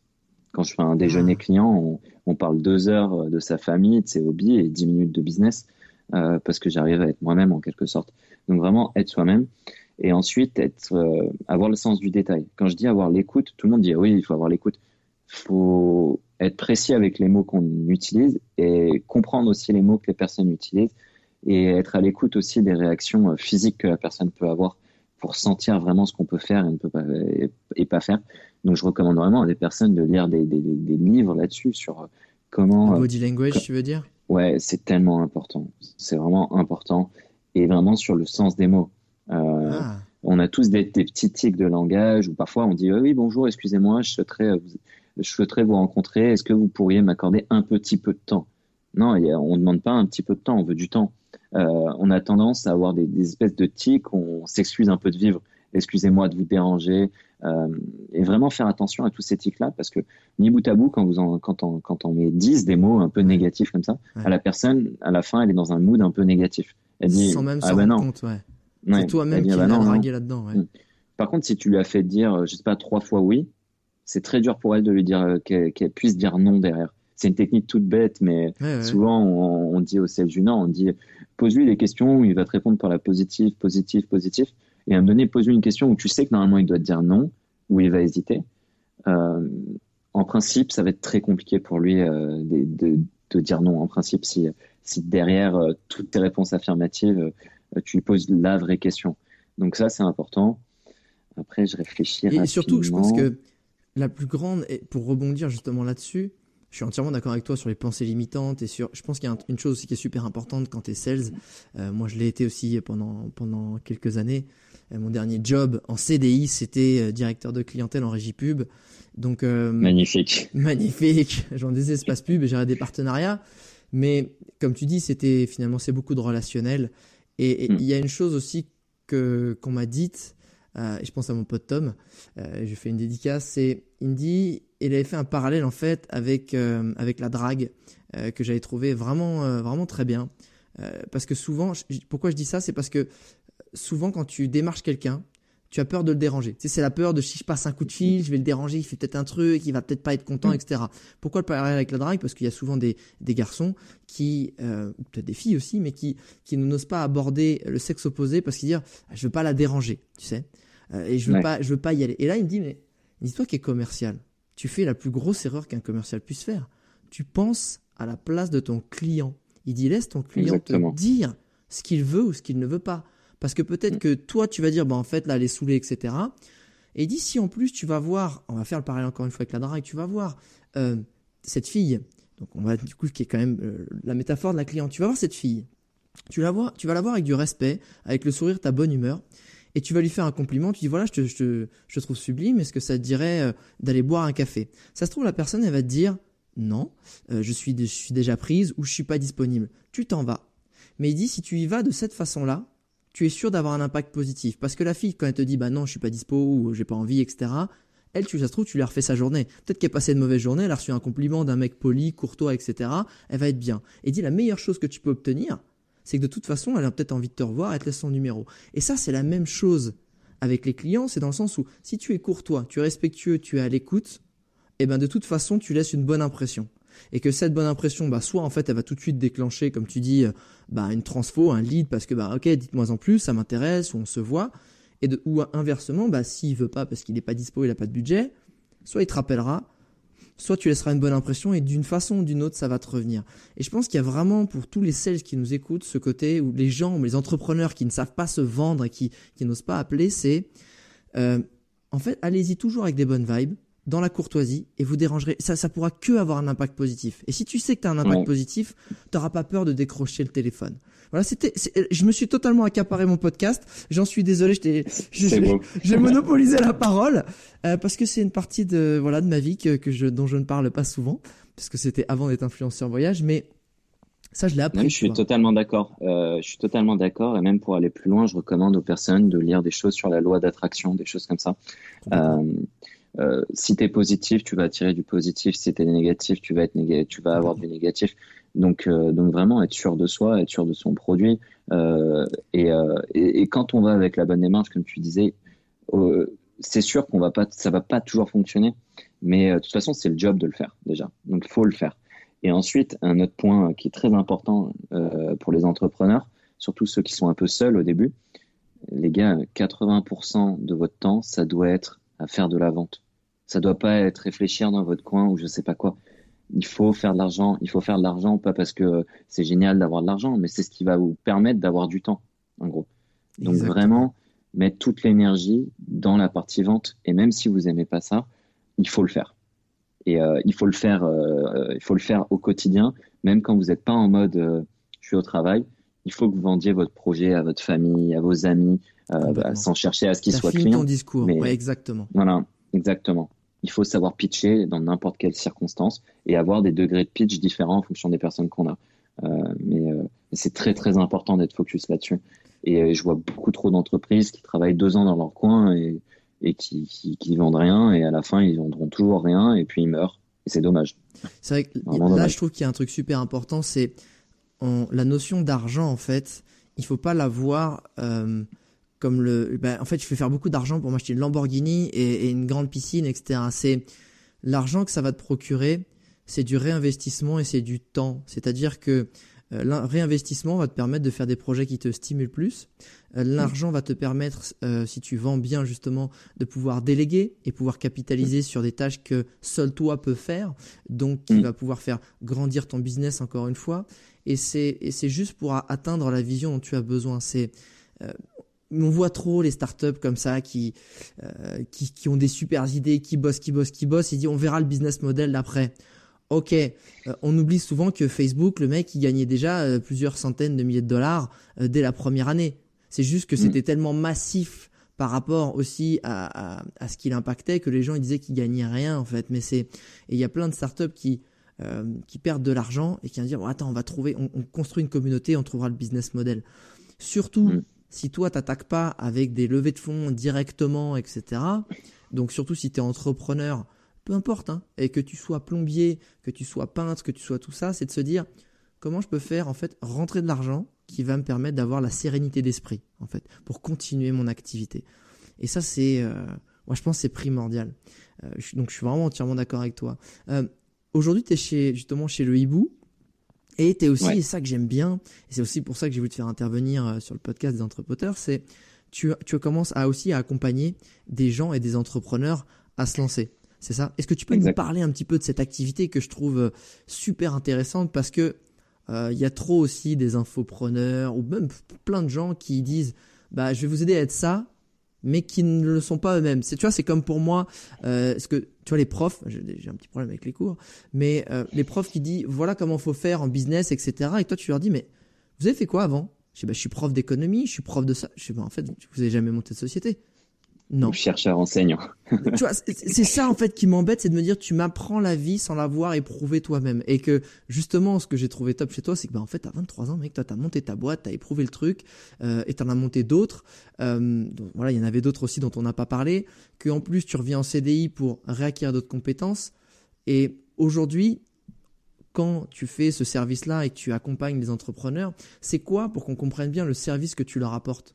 quand je fais un déjeuner ah. client, on, parle deux heures de sa famille, de ses hobbies et dix minutes de business euh, parce que j'arrive à être moi-même en quelque sorte. Donc vraiment être soi-même et ensuite être, euh, avoir le sens du détail. Quand je dis avoir l'écoute, tout le monde dit oui, il faut avoir l'écoute. Il faut être précis avec les mots qu'on utilise et comprendre aussi les mots que les personnes utilisent et être à l'écoute aussi des réactions euh, physiques que la personne peut avoir pour sentir vraiment ce qu'on peut faire et ne peut pas et pas faire. Donc, je recommande vraiment à des personnes de lire des, des, des livres là-dessus sur euh, comment. Euh, body language, tu veux dire? Ouais, c'est tellement important. C'est vraiment important. Et vraiment sur le sens des mots. Euh, ah. On a tous des, petits tics de langage où parfois on dit Oui, bonjour, excusez-moi, je souhaiterais, je souhaiterais vous rencontrer. Est-ce que vous pourriez m'accorder un petit peu de temps? Non, on ne demande pas un petit peu de temps, on veut du temps. On a tendance à avoir des, des espèces de tics, on s'excuse un peu de vivre excusez-moi de vous déranger, euh, et vraiment faire attention à tous ces tics-là, parce que ni bout à bout, quand, vous en, quand, on, quand on met 10 des mots un peu négatifs comme ça, à la personne, à la fin, elle est dans un mood un peu négatif. Elle dit, Sans même ah bah compte, ouais. c'est toi-même qui bah là-dedans. Ouais. Mm. Par contre, si tu lui as fait dire, je sais pas, trois fois oui, c'est très dur pour elle de lui dire euh, qu'elle puisse dire non derrière. C'est une technique toute bête, mais souvent on, dit au junior, on dit pose-lui des questions, il va te répondre par la positive, positive, positive et à un moment donné, pose-lui une question où tu sais que normalement il doit te dire non, ou il va hésiter. Euh, en principe, ça va être très compliqué pour lui euh, de, de, dire non. En principe, si, si derrière euh, toutes tes réponses affirmatives, tu lui poses la vraie question. Donc ça, c'est important. Après, je réfléchis. Et surtout, je pense que la plus grande, pour rebondir justement là-dessus, je suis entièrement d'accord avec toi sur les pensées limitantes et sur. Je pense qu'il y a une chose aussi qui est super importante quand tu es sales. Euh, moi, je l'ai été aussi pendant pendant quelques années. Euh, mon dernier job en CDI, c'était euh, directeur de clientèle en régie pub. Donc magnifique. Magnifique. J'en des espaces pub et j'avais des partenariats. Mais comme tu dis, c'était finalement c'est beaucoup de relationnel. Et mm. il y a une chose aussi que qu'on m'a dite. et je pense à mon pote Tom. je fais une dédicace. C'est il me dit il avait fait un parallèle en fait avec euh, avec la drague euh, que j'avais trouvé vraiment euh, vraiment très bien parce que souvent pourquoi je dis ça c'est parce que souvent quand tu démarches quelqu'un tu as peur de le déranger. Tu sais, c'est la peur de si je passe un coup de fil, je vais le déranger, il fait peut-être un truc, il va peut-être pas être content, mm. etc. Pourquoi le parallèle avec la drague? Parce qu'il y a souvent des, des garçons qui, peut-être des filles aussi, mais qui, qui n'osent pas aborder le sexe opposé parce qu'ils disent ah, je veux pas la déranger, tu sais, et je veux pas, je veux pas y aller. Et là, il me dit mais dis-toi qu'il est commercial tu fais la plus grosse erreur qu'un commercial puisse faire. Tu penses à la place de ton client. Il dit laisse ton client te dire ce qu'il veut ou ce qu'il ne veut pas. Parce que peut-être mm. que toi, tu vas dire, bah, en fait, là, elle est saoulée, etc. Et il dit, si en plus, tu vas voir, on va faire le parallèle encore une fois avec la drague, tu vas voir euh, cette fille, donc on va, du coup, qui est quand même euh, la métaphore de la cliente, tu vas voir cette fille, tu, la vois, tu vas la voir avec du respect, avec le sourire, ta bonne humeur, et tu vas lui faire un compliment, tu dis voilà, je te, je te, je trouve sublime, est-ce que ça te dirait euh, d'aller boire un café? Ça se trouve, la personne, elle va te dire non, euh, je, suis, je suis déjà prise ou je suis pas disponible. Tu t'en vas. Mais il dit si tu y vas de cette façon-là, tu es sûr d'avoir un impact positif. Parce que la fille, quand elle te dit bah non, je suis pas dispo ou j'ai pas envie, etc., elle, tu, ça se trouve, tu lui as refait sa journée. Peut-être qu'elle a passé une mauvaise journée, elle a reçu un compliment d'un mec poli, courtois, etc. Elle va être bien. Et dit la meilleure chose que tu peux obtenir, c'est que de toute façon, elle a peut-être envie de te revoir, elle te laisse son numéro. Et ça, c'est la même chose avec les clients, c'est dans le sens où si tu es courtois, tu es respectueux, tu es à l'écoute, eh ben de toute façon, tu laisses une bonne impression. Et que cette bonne impression, bah, soit en fait, elle va tout de suite déclencher, comme tu dis, euh, bah, une transfo, un lead, parce que, bah, ok, dites-moi en plus, ça m'intéresse, ou on se voit. Et de, ou inversement, bah, s'il veut pas parce qu'il n'est pas dispo, il n'a pas de budget, soit il te rappellera, soit tu laisseras une bonne impression et d'une façon ou d'une autre, ça va te revenir. Et je pense qu'il y a vraiment pour tous les sales qui nous écoutent ce côté où les gens les entrepreneurs qui ne savent pas se vendre et qui, qui n'osent pas appeler, c'est euh, en fait, allez-y toujours avec des bonnes vibes, dans la courtoisie et vous dérangerez. Ça, ça pourra que avoir un impact positif. Et si tu sais que tu as un impact positif, tu n'auras pas peur de décrocher le téléphone. Voilà, c'était, je me suis totalement accaparé mon podcast. J'en suis désolé, j'ai monopolisé la parole euh, parce que c'est une partie de voilà de ma vie que, que je, dont je ne parle pas souvent parce que c'était avant d'être influenceur voyage, mais ça, je l'ai appris. je suis totalement d'accord. Euh, je suis totalement d'accord. Et même pour aller plus loin, je recommande aux personnes de lire des choses sur la loi d'attraction, des choses comme ça. Euh, euh, si tu es positif, tu vas attirer du positif. Si tu es négatif, tu vas, être tu vas avoir du négatif. Donc, euh, donc vraiment être sûr de soi, être sûr de son produit. Euh, et, et, quand on va avec la bonne démarche, comme tu disais, c'est sûr qu'on va pas, ça va pas toujours fonctionner. Mais de toute façon, c'est le job de le faire déjà. Donc, faut le faire. Et ensuite, un autre point qui est très important pour les entrepreneurs, surtout ceux qui sont un peu seuls au début, les gars, 80% de votre temps, ça doit être à faire de la vente. Ça doit pas être réfléchir dans votre coin ou je sais pas quoi. Il faut faire de l'argent. Il faut faire de l'argent, pas parce que c'est génial d'avoir de l'argent, mais c'est ce qui va vous permettre d'avoir du temps, en gros. Donc vraiment, mettre toute l'énergie dans la partie vente. Et même si vous aimez pas ça, il faut le faire. Et euh, il faut le faire, euh, il faut le faire au quotidien, même quand vous n'êtes pas en mode euh, je suis au travail. Il faut que vous vendiez votre projet à votre famille, à vos amis, euh, bah, sans chercher à ce qu'il soit client. ton discours, mais, exactement. Voilà, exactement. Il faut savoir pitcher dans n'importe quelle circonstance et avoir des degrés de pitch différents en fonction des personnes qu'on a. Euh, mais euh, c'est très très important d'être focus là-dessus. Et je vois beaucoup trop d'entreprises qui travaillent deux ans dans leur coin et, et qui, qui, vendent rien et à la fin ils vendront toujours rien et puis ils meurent. Et c'est dommage. C'est vrai que là je trouve qu'il y a un truc super important, c'est la notion d'argent en fait. Il faut pas la voir comme le, ben, en fait, je fais faire beaucoup d'argent pour m'acheter une Lamborghini et, une grande piscine, etc. C'est l'argent que ça va te procurer, c'est du réinvestissement et c'est du temps. C'est-à-dire que euh, le réinvestissement va te permettre de faire des projets qui te stimulent plus. Euh, l'argent va te permettre, euh, si tu vends bien justement, de pouvoir déléguer et pouvoir capitaliser sur des tâches que seul toi peux faire, donc qui mm. va pouvoir faire grandir ton business encore une fois. Et c'est juste pour atteindre la vision dont tu as besoin. C'est on voit trop les startups comme ça qui, euh, qui, qui ont des super idées, qui bossent, qui bossent, qui bossent, et dit on verra le business model d'après. ok, euh, on oublie souvent que Facebook, le mec, il gagnait déjà euh, plusieurs centaines de milliers de dollars euh, dès la première année. C'est juste que mm. c'était tellement massif par rapport aussi à, à, ce qu'il impactait que les gens ils disaient qu'ils gagnaient rien en fait. Mais c'est et il y a plein de startups qui qui perdent de l'argent et qui vont dire bon, attends on va trouver on, construit une communauté on trouvera le business model. Surtout mm. si toi t'attaques pas avec des levées de fonds directement etc. Donc surtout si tu es entrepreneur peu importe, hein, et que tu sois plombier, que tu sois peintre, que tu sois tout ça, c'est de se dire comment je peux faire en fait rentrer de l'argent qui va me permettre d'avoir la sérénité d'esprit en fait pour continuer mon activité. Et ça c'est, euh, moi je pense c'est primordial. Euh, donc je suis vraiment entièrement d'accord avec toi. Euh, aujourd'hui tu es chez justement chez le hibou. Et tu es aussi, et ça que j'aime bien, et c'est aussi pour ça que j'ai voulu te faire intervenir sur le podcast des entrepreneurs, c'est tu, tu commences à aussi à accompagner des gens et des entrepreneurs à se lancer. C'est ça? Est-ce que tu peux nous parler un petit peu de cette activité que je trouve euh, super intéressante? Parce que euh, il y a trop aussi des infopreneurs ou même plein de gens qui disent bah je vais vous aider à être ça mais qui ne le sont pas eux-mêmes. C'est tu vois c'est comme pour moi euh, ce que tu vois les profs j'ai un petit problème avec les cours mais euh, les profs qui disent voilà comment faut faire en business etc et toi tu leur dis mais vous avez fait quoi avant? Je dis bah je suis prof d'économie je suis prof de ça. Je dis bah en fait vous avez jamais monté de société non. Ou chercheur enseignant. tu vois, c'est ça en fait qui m'embête, c'est de me dire tu m'apprends la vie sans l'avoir éprouvé toi-même. Et que justement, ce que j'ai trouvé top chez toi, c'est que bah, en fait, t'as 23 ans, mec, toi t'as monté ta boîte, t'as éprouvé le truc, euh, et t'en as monté d'autres. Euh, voilà, il y en avait d'autres aussi dont on n'a pas parlé. Que en plus, tu reviens en CDI pour réacquérir d'autres compétences. Et aujourd'hui, quand tu fais ce service-là et que tu accompagnes les entrepreneurs, c'est quoi pour qu'on comprenne bien le service que tu leur apportes?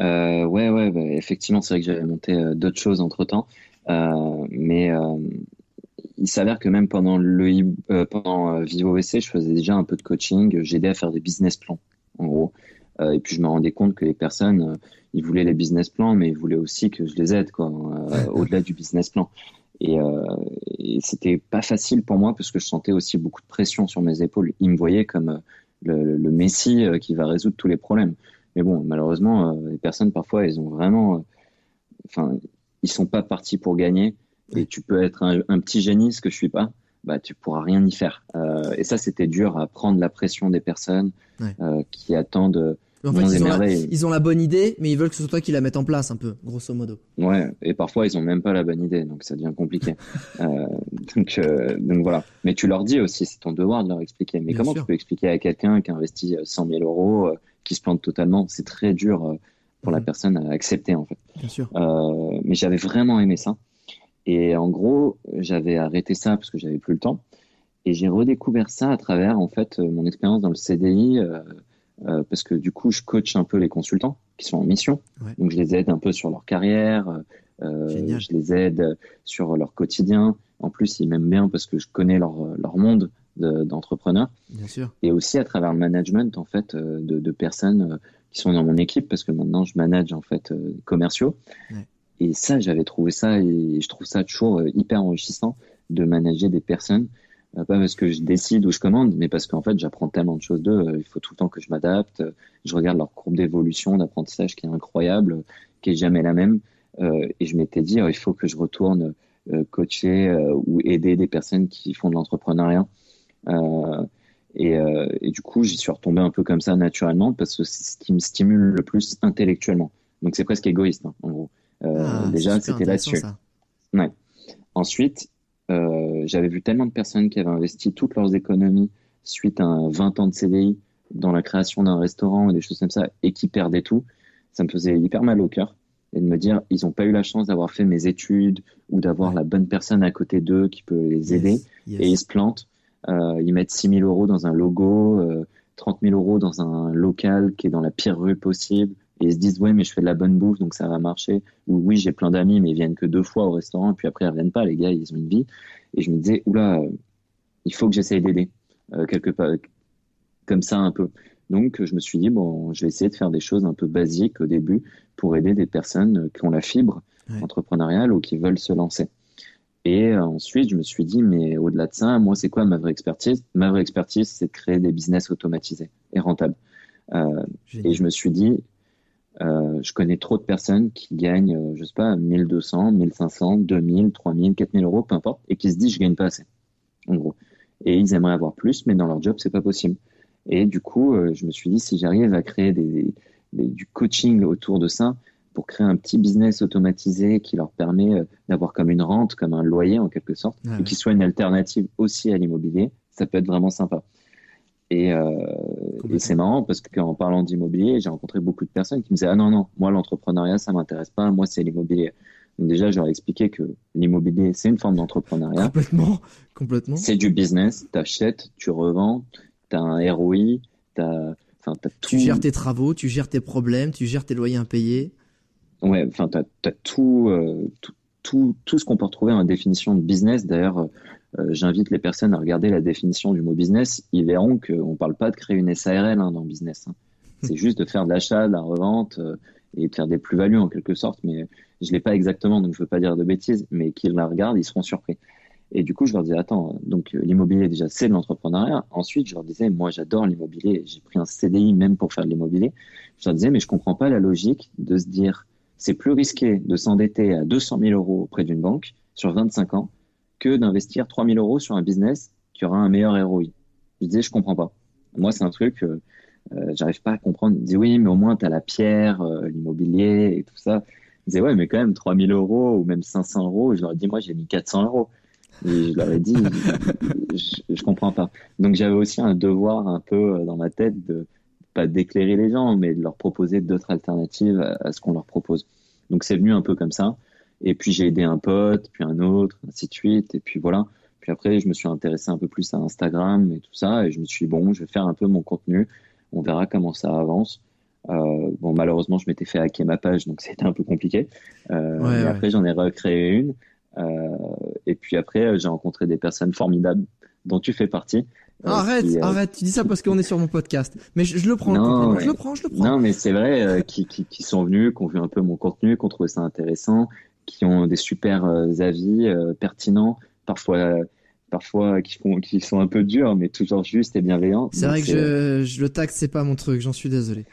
Euh, ouais, ouais, bah, effectivement, c'est vrai que j'avais monté euh, d'autres choses entre temps, euh, mais euh, il s'avère que même pendant le pendant Vivo VC, je faisais déjà un peu de coaching, j'aidais à faire des business plans, en gros. et puis je me rendais compte que les personnes, ils voulaient les business plans, mais ils voulaient aussi que je les aide, quoi, au-delà du business plan. Et, et c'était pas facile pour moi parce que je sentais aussi beaucoup de pression sur mes épaules. Ils me voyaient comme le, le messie qui va résoudre tous les problèmes. Mais bon, malheureusement, euh, les personnes parfois, elles ont vraiment, euh, enfin, ils sont pas partis pour gagner. Et tu peux être un, petit génie, ce que je suis pas, bah tu pourras rien y faire. Euh, et ça, c'était dur à prendre la pression des personnes qui attendent. En fait, ils ont, la, ils ont, la, bonne idée, mais ils veulent que ce soit toi qui la mette en place un peu, grosso modo. Ouais, et parfois ils ont même pas la bonne idée, donc ça devient compliqué. euh, donc, donc voilà. Mais tu leur dis aussi, c'est ton devoir de leur expliquer. Mais comment tu peux expliquer à quelqu'un qui investit 100 000 euros qui se plante totalement, c'est très dur euh, pour la mhm. personne à accepter en fait. Bien sûr. Euh, mais j'avais vraiment aimé ça. Et en gros, j'avais arrêté ça parce que j'avais plus le temps. Et j'ai redécouvert ça à travers en fait euh, mon expérience dans le CDI, parce que du coup, je coach un peu les consultants qui sont en mission. Donc, je les aide un peu sur leur carrière, je les aide sur leur quotidien. En plus, ils m'aiment bien parce que je connais leur, leur monde d'entrepreneurs. Bien sûr. Et aussi à travers le management en fait euh, de, de, personnes euh, qui sont dans mon équipe parce que maintenant je manage en fait euh, commerciaux. Et ça, j'avais trouvé ça et je trouve ça toujours hyper enrichissant de manager des personnes. Pas parce que je décide ou je commande, mais parce qu'en fait, j'apprends tellement de choses d'eux. Il faut tout le temps que je m'adapte. Je regarde leur courbe d'évolution, d'apprentissage qui est incroyable, qui est jamais la même. Et je m'étais dit, il faut que je retourne coacher ou aider des personnes qui font de l'entrepreneuriat euh, et, euh, et, du coup, j'y suis retombé un peu comme ça naturellement parce que c'est ce qui me stimule le plus intellectuellement. Donc c'est presque égoïste, hein, en gros. Euh, ah, déjà, c'était là-dessus. Ouais. Ensuite, euh, j'avais vu tellement de personnes qui avaient investi toutes leurs économies suite à un 20 ans de CDI dans la création d'un restaurant et des choses comme ça et qui perdaient tout. Ça me faisait hyper mal au cœur et de me dire ils n'ont pas eu la chance d'avoir fait mes études ou d'avoir la bonne personne à côté d'eux qui peut les aider et ils se plantent euh, ils mettent 6 000 euros dans un logo, 30 euh, 000 euros dans un local qui est dans la pire rue possible. Et ils se disent, ouais, mais je fais de la bonne bouffe, donc ça va marcher. Ou oui, j'ai plein d'amis, mais ils viennent que deux fois au restaurant, puis après, ils reviennent pas. Les gars, ils ont une vie. Et je me disais, oula, il faut que j'essaye d'aider, euh, quelque part, comme ça un peu. Donc, je me suis dit, bon, je vais essayer de faire des choses un peu basiques au début pour aider des personnes qui ont la fibre entrepreneuriale ou qui veulent se lancer. Et euh, ensuite, je me suis dit, mais au-delà de ça, moi, c'est quoi ma vraie expertise? Ma vraie expertise, c'est de créer des business automatisés et rentables. Euh, et je me suis dit, euh, je connais trop de personnes qui gagnent, euh, je sais pas, 1200, 1500, 2000, 3000, 4000 euros, peu importe, et qui se disent, je gagne pas assez. en gros. Et ils aimeraient avoir plus, mais dans leur job, c'est pas possible. Et du coup, euh, je me suis dit, si j'arrive à créer des, du coaching autour de ça, pour créer un petit business automatisé qui leur permet d'avoir comme une rente, comme un loyer en quelque sorte, ah et qui soit une alternative aussi à l'immobilier, ça peut être vraiment sympa. Et, euh, et c'est marrant parce qu'en parlant d'immobilier, j'ai rencontré beaucoup de personnes qui me disaient Ah non, non, moi l'entrepreneuriat, ça m'intéresse pas, moi c'est l'immobilier. Donc déjà, je leur ai expliqué que l'immobilier, c'est une forme d'entrepreneuriat. Complètement, complètement. C'est du business, tu achètes, tu revends, tu as un ROI, as, enfin, as tout. Tu gères tes travaux, tu gères tes problèmes, tu gères tes loyers impayés. Ouais, enfin, tu as, tout, euh, tout, tout, tout, ce qu'on peut retrouver en définition de business. D'ailleurs, j'invite les personnes à regarder la définition du mot business. Ils verront qu'on ne parle pas de créer une SARL hein, dans le business. Hein. C'est juste de faire de l'achat, de la revente euh, et de faire des plus-values en quelque sorte. Mais je ne l'ai pas exactement, donc je ne veux pas dire de bêtises. Mais qu'ils la regardent, ils seront surpris. Et du coup, je leur disais, attends, donc l'immobilier déjà, c'est de l'entrepreneuriat. Ensuite, je leur disais, moi, j'adore l'immobilier. J'ai pris un CDI même pour faire de l'immobilier. Je leur disais, mais je comprends pas la logique de se dire, c'est plus risqué de s'endetter à 200 000 euros auprès d'une banque sur 25 ans que d'investir 3 000 euros sur un business qui aura un meilleur ROI. Je disais, je comprends pas. Moi, c'est un truc, euh, euh j'arrive pas à comprendre. Je disais, oui, mais au moins, tu as la pierre, euh, l'immobilier et tout ça. Je disais, ouais, mais quand même, 3 000 euros ou même 500 euros. Je leur ai dit, moi, j'ai mis 400 euros. Je leur ai dit, je, je comprends pas. Donc, j'avais aussi un devoir un peu euh, dans ma tête de, pas d'éclairer les gens, mais de leur proposer d'autres alternatives à, ce qu'on leur propose. Donc c'est venu un peu comme ça. Et puis j'ai aidé un pote, puis un autre, ainsi de suite. Et puis voilà. Puis après, je me suis intéressé un peu plus à Instagram et tout ça. Et je me suis dit, bon, je vais faire un peu mon contenu. On verra comment ça avance. Euh, bon, malheureusement, je m'étais fait hacker ma page, donc c'était un peu compliqué. Euh, Après, j'en ai recréé une. Euh, et puis après, j'ai rencontré des personnes formidables dont tu fais partie. arrête, euh, arrête, tu dis ça parce qu'on est sur mon podcast. Mais je, le prends, non, je le prends, je le prends. Non, mais c'est vrai, euh, qui, qui, qui, sont venus, qui ont vu un peu mon contenu, qui ont trouvé ça intéressant, qui ont des super euh, avis pertinents, parfois parfois qui font qui sont un peu durs mais toujours justes et bienveillants. C'est vrai que je, je le taxe c'est pas mon truc, j'en suis désolé.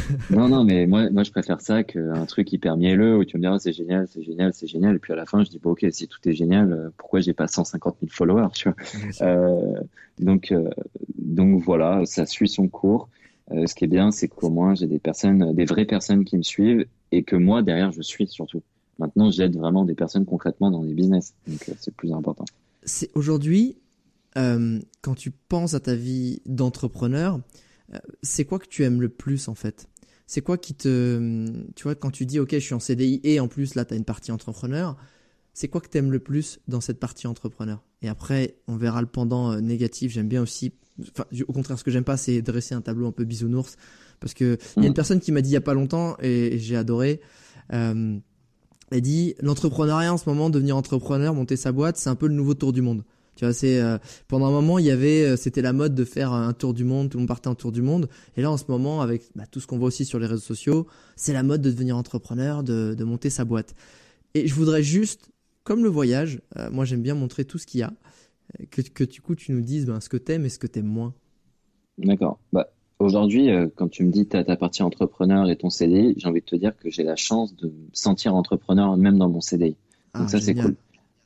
non, non, mais moi, moi, je préfère ça qu'un truc hyper mielleux où tu me dis, c'est génial, c'est génial, c'est génial. Et puis à la fin, je dis, bon, ok, si tout est génial, euh, pourquoi j'ai pas 150 000 followers, tu vois? Euh, donc, euh, donc voilà, ça suit son cours. Euh, ce qui est bien, c'est qu'au moins, j'ai des personnes, des vraies personnes qui me suivent et que moi, derrière, je suis surtout. Maintenant, j'aide vraiment des personnes concrètement dans des business. Donc, c'est le plus important. C'est aujourd'hui, quand tu penses à ta vie d'entrepreneur, c'est quoi que tu aimes le plus en fait? C'est quoi qui te... Tu vois, quand tu dis, ok, je suis en CDI et en plus là, tu as une partie entrepreneur, c'est quoi que tu aimes le plus dans cette partie entrepreneur? Et après, on verra le pendant euh, négatif. J'aime bien aussi... Enfin, au contraire, ce que j'aime pas, c'est dresser un tableau un peu bisounours. Parce que il y a une mm. personne qui m'a dit il y a pas longtemps, et, j'ai adoré... Euh, elle dit l'entrepreneuriat en ce moment, devenir entrepreneur, monter sa boîte, c'est un peu le nouveau tour du monde. Tu vois, c'est euh, pendant un moment il y avait, euh, c'était la mode de faire un tour du monde, tout le monde partait un tour du monde. Et là en ce moment, avec bah, tout ce qu'on voit aussi sur les réseaux sociaux, c'est la mode de devenir entrepreneur, de, de, monter sa boîte. Et je voudrais juste, comme le voyage, euh, moi j'aime bien montrer tout ce qu'il y a, que, que du coup tu nous dises ben, ce que t'aimes et ce que t'aimes moins. D'accord. Bah, Aujourd'hui, quand tu me dis ta, ta partie entrepreneur et ton CDI, j'ai envie de te dire que j'ai la chance de me sentir entrepreneur même dans mon CDI. Donc ah, ça c'est cool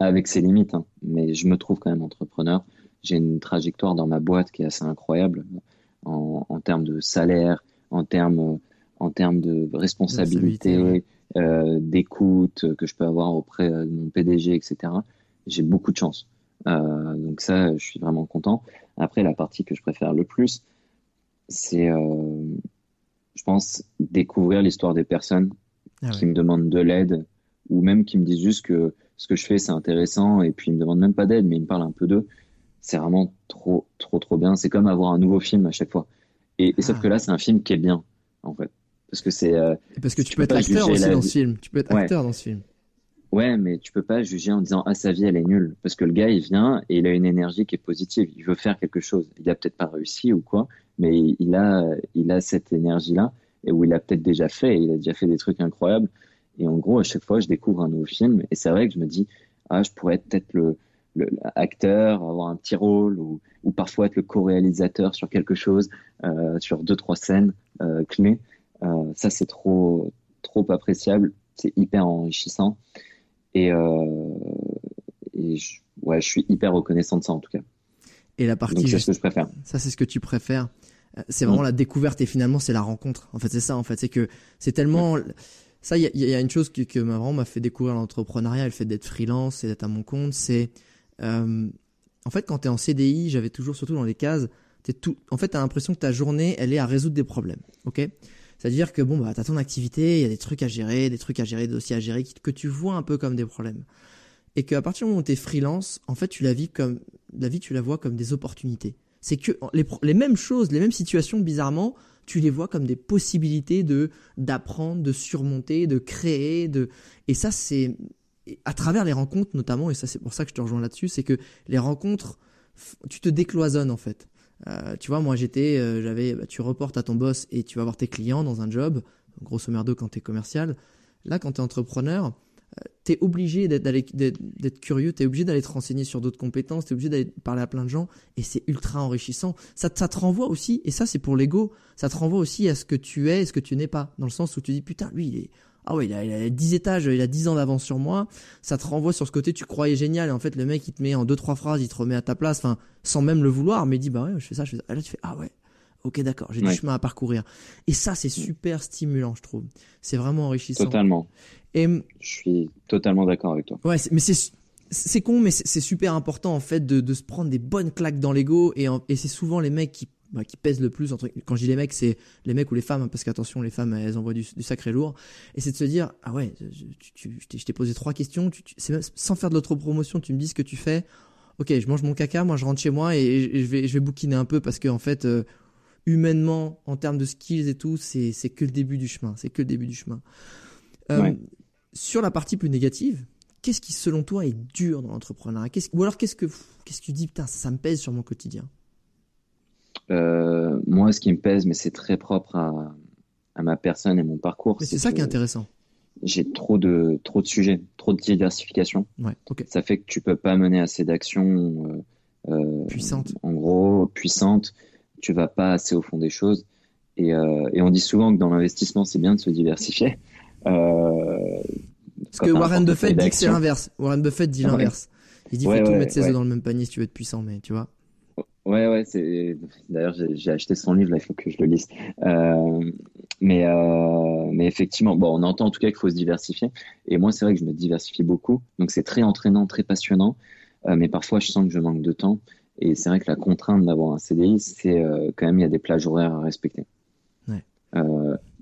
avec ses limites, hein. mais je me trouve quand même entrepreneur. J'ai une trajectoire dans ma boîte qui est assez incroyable en, en termes de salaire, en termes, en termes de responsabilité, euh, d'écoute que je peux avoir auprès de mon PDG, etc. J'ai beaucoup de chance. Euh, donc ça, je suis vraiment content. Après, la partie que je préfère le plus, c'est, euh, je pense, découvrir l'histoire des personnes ah qui me demandent de l'aide ou même qui me disent juste que ce que je fais, c'est intéressant, et puis ils me demandent même pas d'aide, mais ils me parlent un peu d'eux. C'est vraiment trop, trop, trop bien. C'est comme avoir un nouveau film à chaque fois. Et, sauf ah. que là, c'est un film qui est bien, en fait. Parce que c'est. Euh, parce que tu, peux, être acteur aussi dans ce film. Tu peux être acteur dans ce film. Ouais, mais tu peux pas juger en disant ah sa vie elle est nulle parce que le gars il vient et il a une énergie qui est positive. Il veut faire quelque chose. Il a peut-être pas réussi ou quoi, mais il a il a cette énergie là et où il a peut-être déjà fait. Il a déjà fait des trucs incroyables et en gros, à chaque fois, je découvre un nouveau film. Et c'est vrai que je me dis, ah, je pourrais être peut-être le, le avoir un petit rôle, ou, ou parfois être le co-réalisateur sur quelque chose, euh, sur deux, trois scènes euh, clés. Euh, ça, c'est trop, trop appréciable. C'est hyper enrichissant. Et, euh, et je, ouais, je suis hyper reconnaissant de ça, en tout cas. Et la partie. Donc c'est ce que je préfère. Ça, c'est ce que tu préfères. Euh, C'est vraiment la découverte et finalement c'est la rencontre. En fait, c'est ça. En fait, c'est que c'est tellement. Ça, il y a, il y a une chose qui, que m'a vraiment m'a fait découvrir l'entrepreneuriat, le fait d'être freelance et d'être à mon compte. C'est euh, en fait quand t'es en CDI, j'avais toujours surtout dans les cases, t'es tout. En fait, t'as l'impression que ta journée, elle est à résoudre des problèmes. Ok? C'est-à-dire que bon bah t'as ton activité, il y a des trucs à gérer, des trucs à gérer, des dossiers à gérer que tu vois un peu comme des problèmes. Et qu'à partir du moment où t'es freelance, en fait tu la vis comme la vie tu la vois comme des opportunités. C'est que les, mêmes choses, les mêmes situations bizarrement, tu les vois comme des possibilités de d'apprendre, de surmonter, de créer, de et ça c'est à travers les rencontres notamment et ça c'est pour ça que je te rejoins là-dessus, c'est que les rencontres tu te décloisonnes en fait. Euh, tu vois, moi j'étais, euh, j'avais, bah, tu reportes à ton boss et tu vas voir tes clients dans un job, grosso merdo quand t'es commercial. Là, quand t'es entrepreneur, euh, t'es obligé d'être, curieux, t'es obligé d'aller te renseigner sur d'autres compétences, t'es obligé d'aller parler à plein de gens et c'est ultra enrichissant. Ça, te- ça te renvoie aussi, et ça c'est pour l'ego, ça te renvoie aussi à ce que tu es et ce que tu n'es pas. Dans le sens où tu dis putain, lui il est, ah ouais, il a, il a 10 étages, il a 10 ans d'avance sur moi. Ça te renvoie sur ce côté tu croyais génial et en fait le mec il te met en deux trois phrases, il te remet à ta place, enfin sans même le vouloir, mais il dit bah ouais, je fais ça, je fais ça. Et là tu fais ah ouais. Ok d'accord, j'ai Ouais. du chemin à parcourir. Et ça c'est super stimulant, je trouve. C'est vraiment enrichissant. Totalement. Et Je suis totalement d'accord avec toi. Ouais, c'est- mais c'est c'est con, mais c'est super important en fait de, de se prendre des bonnes claques dans l'ego et, et c'est souvent les mecs qui bah, qui pèsent le plus entre quand je dis les mecs c'est les mecs ou les femmes hein, parce qu'attention les femmes elles envoient du, du sacré lourd et c'est de se dire ah ouais je, tu- tu- je t'ai- posé trois questions tu, tu- c'est même- sans faire de l'autopromotion tu me dis ce que tu fais ok je mange mon caca moi je rentre chez moi et, et je vais je vais bouquiner un peu parce que en fait euh, humainement en termes de skills et tout c'est c'est que le début du chemin c'est que le début du chemin Euh, Ouais. Sur la partie plus négative qu'est-ce qui selon toi est dur dans l'entrepreneuriat? Qu'est-ce- ou alors qu'est-ce que qu'est-ce que tu dis putain ça, me pèse sur mon quotidien? Euh, moi, ce qui me pèse, mais c'est très propre à, à ma personne et mon parcours, mais c'est ça qui est intéressant j'ai trop de, trop de sujets, trop de diversification. ouais Ça fait que tu peux pas mener assez d'actions euh, euh, puissante en gros, puissantes. Tu vas pas assez au fond des choses. Et, euh, et on dit souvent que dans l'investissement, c'est bien de se diversifier. Euh, parce que Warren Buffett dit que c'est l'inverse Warren Buffett dit l'inverse il dit Ouais, faut tout mettre ses ouais. œufs dans le même panier si tu veux être puissant mais tu vois Ouais, ouais, c'est. D'ailleurs, j'ai acheté son livre, là, il faut que je le lise. Euh, mais, euh, mais effectivement, bon, on entend en tout cas qu'il faut se diversifier. Et moi, c'est vrai que je me diversifie beaucoup. Donc, c'est très entraînant, très passionnant. Euh, mais parfois, je sens que je manque de temps. Et c'est vrai que la contrainte d'avoir un CDI, c'est quand même, il y a des plages horaires à respecter. Ouais.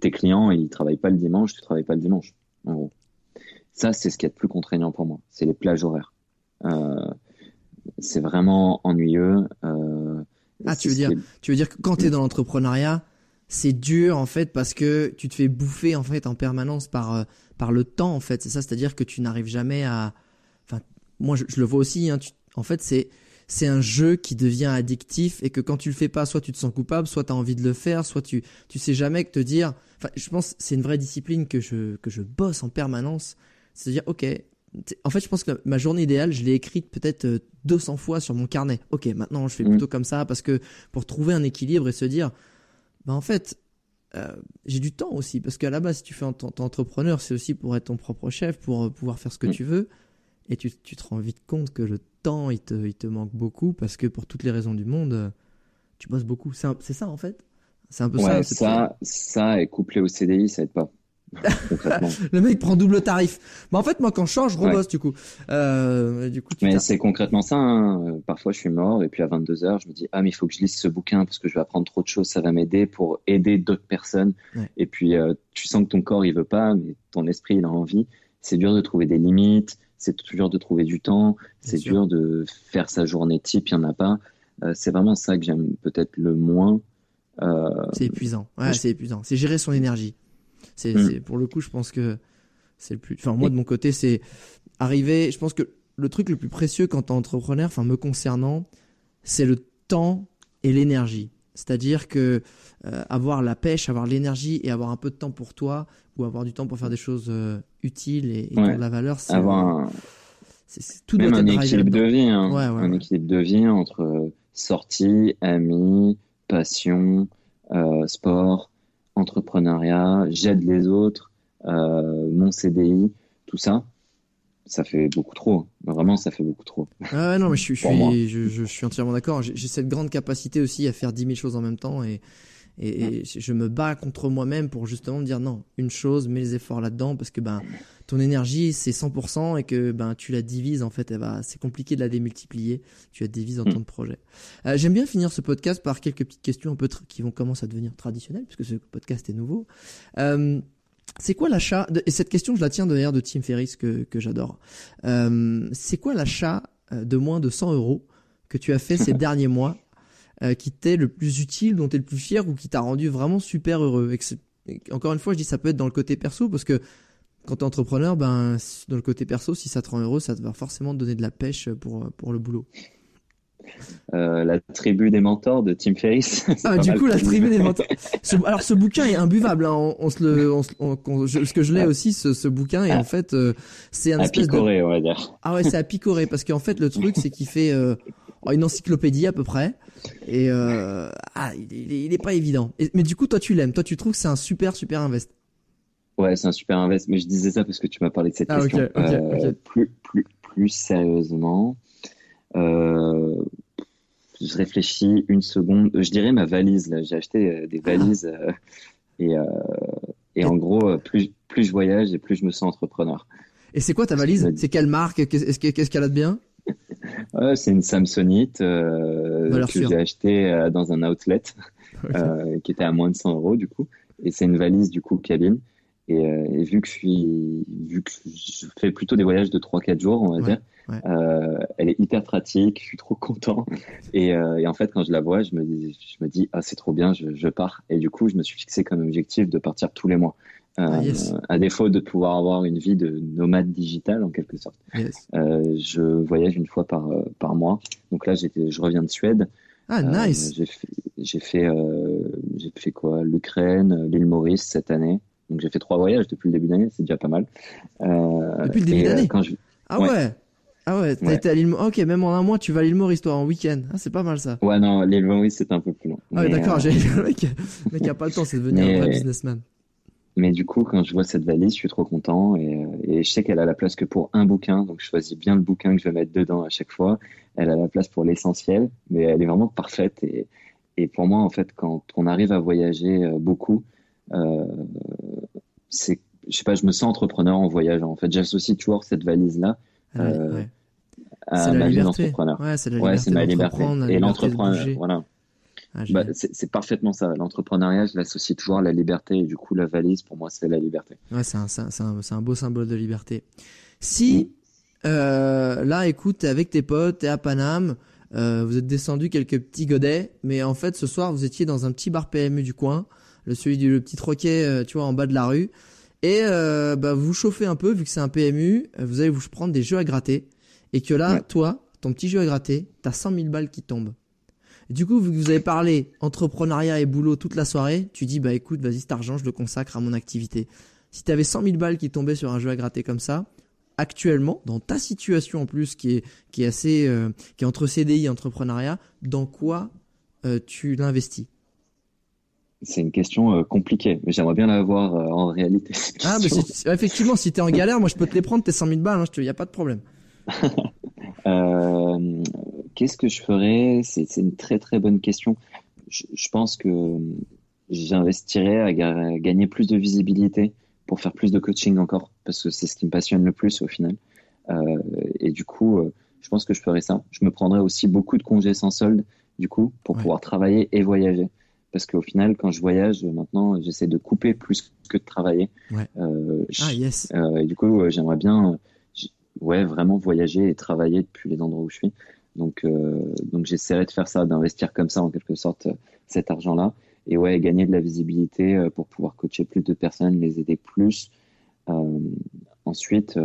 Tes clients, ils travaillent pas le dimanche, tu travailles pas le dimanche, en gros. Ça, c'est ce qui est le plus contraignant pour moi. C'est les plages horaires. Euh, c'est vraiment ennuyeux. Euh, Ah, tu veux dire- est- tu veux dire que quand tu es dans l'entrepreneuriat c'est dur en fait parce que tu te fais bouffer en fait en permanence par euh, par le temps en fait c'est ça c'est-à-dire que tu n'arrives jamais à enfin moi je, je le vois aussi hein, tu- en fait c'est c'est un jeu qui devient addictif et que quand tu le fais pas soit tu te sens coupable soit tu as envie de le faire soit tu tu sais jamais que te dire enfin je pense que c'est une vraie discipline que je que je bosse en permanence c'est dire OK en fait, je pense que ma journée idéale, je l'ai écrite peut-être euh, 200 fois sur mon carnet. Ok, maintenant je fais Mm. plutôt comme ça parce que pour trouver un équilibre et se dire, bah en fait, euh, j'ai du temps aussi parce qu'à la base, si tu fais un ton, ton entrepreneur, c'est aussi pour être ton propre chef, pour euh, pouvoir faire ce que Mm. tu veux. Et tu, tu te rends vite compte que le temps, il te, il te manque beaucoup parce que pour toutes les raisons du monde, euh, tu bosses beaucoup. C'est ça en fait? C'est un peu ça. Ouais, ça, ça est couplé au CDI, ça aide pas. Le mec prend double tarif. Mais en fait, moi, quand je change, je Ouais. rebosse du coup. Euh, du coup, tu Mais c'est concrètement ça. hein. Euh, Parfois, je suis mort et puis à 22 heures, je me dis ah mais il faut que je lise ce bouquin parce que je vais apprendre trop de choses, ça va m'aider pour aider d'autres personnes. Ouais. Et puis euh, tu sens que ton corps il veut pas, mais ton esprit il a envie. C'est dur de trouver des limites, c'est dur de trouver du temps, c'est dur de faire sa journée type, il y en a pas. Euh, c'est vraiment ça que j'aime peut-être le moins. Euh, C'est épuisant. Ouais, Je- c'est épuisant. C'est gérer son énergie. C'est, Mm. c'est- pour le coup, je pense que c'est le plus. Enfin, moi de mon côté, c'est arriver. Je pense que le truc le plus précieux quand t'es entrepreneur, enfin me concernant, c'est le temps et l'énergie. C'est-à-dire que euh, avoir la pêche, avoir l'énergie et avoir un peu de temps pour toi ou avoir du temps pour faire des choses euh, utiles et, et Ouais. de la valeur, c'est, avoir un, c'est- c'est- tout même un équilibre de vie, hein. Ouais, ouais, un équilibre de vie entre euh, sortie, amis, passion, euh, sport, entrepreneuriat, j'aide les autres, euh, mon CDI, tout ça. ça fait beaucoup trop. Vraiment, ça fait beaucoup trop. Ah non, mais je suis, je suis, je, je, suis entièrement d'accord. J'ai cette grande capacité aussi à faire 10 000 choses en même temps et, et, et je me bats contre moi-même pour justement me dire non, une chose, mets les efforts là-dedans parce que ben ton énergie c'est 100% et que ben tu la divises en fait, elle va, c'est compliqué de la démultiplier. Tu la divises dans ton mm. projet. Euh, J'aime bien finir ce podcast par quelques petites questions un peu qui vont commencer à devenir traditionnelles puisque ce podcast est nouveau. Euh, c'est quoi l'achat Et cette question, je la tiens d'ailleurs de Tim Ferriss que, que j'adore. Euh, c'est quoi l'achat de moins de 100 euros que tu as fait ces derniers mois euh, qui t'est le plus utile, dont tu es le plus fier ou qui t'a rendu vraiment super heureux et Encore une fois, je dis ça peut être dans le côté perso parce que quand tu es entrepreneur, ben, dans le côté perso, si ça te rend heureux, ça va forcément te donner de la pêche pour, pour le boulot. Euh, la tribu des mentors de Tim Ferriss. Ah, du coup, la tribu des mentors. alors, ce bouquin est imbuvable. Hein. On, se le, on, ce que je l'ai aussi, ce, ce, bouquin, et en fait, euh, c'est un à picorer, on va dire. Ah ouais, c'est à picorer parce qu'en fait, le truc, c'est qu'il fait euh, une encyclopédie à peu près, et euh, ah, il, il, est pas évident. mais du coup, toi, tu l'aimes. Toi, tu trouves que c'est un super, super invest. Ouais, c'est un super invest. Mais je disais ça parce que tu m'as parlé de cette ah, question. Euh, plus, plus, plus sérieusement. Euh, je réfléchis une seconde. Je dirais ma valise. Là, j'ai acheté des valises et, et en gros, plus, plus je voyage et plus je me sens entrepreneur. Et c'est quoi ta valise C'est quelle marque? Qu'est-ce qu'elle a de bien? C'est une Samsonite que j'ai achetée dans un outlet qui était à moins de 100 euros du coup. Et c'est une valise du coup cabine. Et, et, vu que je suis, vu que je fais plutôt des voyages de 3-4 jours, on va dire, euh, elle est hyper pratique, je suis trop content. Et, euh, et, en fait, quand je la vois, je me dis, je me dis ah, c'est trop bien, je, je, pars. Et du coup, je me suis fixé comme objectif de partir tous les mois. Euh, ah, À défaut de pouvoir avoir une vie de nomade digital en quelque sorte. Euh, je voyage une fois par, euh, par mois. Donc là, je reviens de Suède. Ah, nice. j'ai fait, j'ai fait, quoi? L'Ukraine, l'île Maurice cette année. Donc j'ai fait trois voyages depuis le début d'année, c'est déjà pas mal. depuis le début d'année? Ah ouais. Ah ouais, t'as été à l'île Ok, même en un mois, tu vas à l'île Maurice, toi, en week-end. Ah, c'est pas mal ça. Ouais, non, l'île Maurice, c'est un peu plus long. Ah ouais, d'accord, euh... le mec, mec a pas le temps, c'est devenu un vrai businessman. Mais du coup, quand je vois cette valise, je suis trop content et, euh, et je sais qu'elle a la place que pour un bouquin, donc je choisis bien le bouquin que je vais mettre dedans à chaque fois. Elle a la place pour l'essentiel, mais elle est vraiment parfaite et, et pour moi, en fait, quand on arrive à voyager euh, beaucoup, euh, c'est, je sais pas, je me sens entrepreneur en voyageant. En fait, j'associe toujours cette valise-là euh, à ma vie d'entrepreneur. Ouais, c'est la liberté ma liberté. Et l'entrepreneur, voilà. Ah, bah, c'est parfaitement ça. L'entrepreneuriat, je l'associe toujours à la liberté. Et du coup, la valise, pour moi, c'est la liberté. Ouais, c'est un, un, un, beau symbole de liberté. Si, euh, là, écoute, t'es avec tes potes, t'es à Paname, euh, vous êtes descendu quelques petits godets, mais en fait, ce soir, vous étiez dans un petit bar PMU du coin, le celui du le petit troquet, euh, tu vois, en bas de la rue. Et bah, vous chauffez un peu, vu que c'est un PMU, vous allez vous prendre des jeux à gratter. Et que là, toi, ton petit jeu à gratter, t'as 100 000 balles qui tombent. Du coup, vous avez parlé entrepreneuriat et boulot toute la soirée, tu dis, bah écoute, vas-y, cet argent, je le consacre à mon activité. Si t'avais 100 000 balles qui tombaient sur un jeu à gratter comme ça, actuellement, dans ta situation en plus, qui est, qui est assez, euh, qui est entre CDI et entrepreneuriat, dans quoi tu l'investis? C'est une question euh, compliquée, mais j'aimerais bien l'avoir euh, en réalité. Ah, mais effectivement, si t'es en galère, moi je peux te les prendre, tes 100 000 balles, il hein, n'y a pas de problème. euh, Qu'est-ce que je ferais? C'est une très très bonne question. Je, je pense que j'investirais à gagner plus de visibilité pour faire plus de coaching encore, parce que c'est ce qui me passionne le plus au final. Euh, et du coup, euh, je pense que je ferais ça. Je me prendrais aussi beaucoup de congés sans solde, du coup, pour pouvoir travailler et voyager parce qu'au final, quand je voyage, maintenant, j'essaie de couper plus que de travailler. Euh, ah, yes. Et du coup, j'aimerais bien, ouais, vraiment voyager et travailler depuis les endroits où je suis. Donc, donc j'essaierai de faire ça, d'investir comme ça, en quelque sorte, cet argent-là. Et ouais, gagner de la visibilité pour pouvoir coacher plus de personnes, les aider plus. ensuite,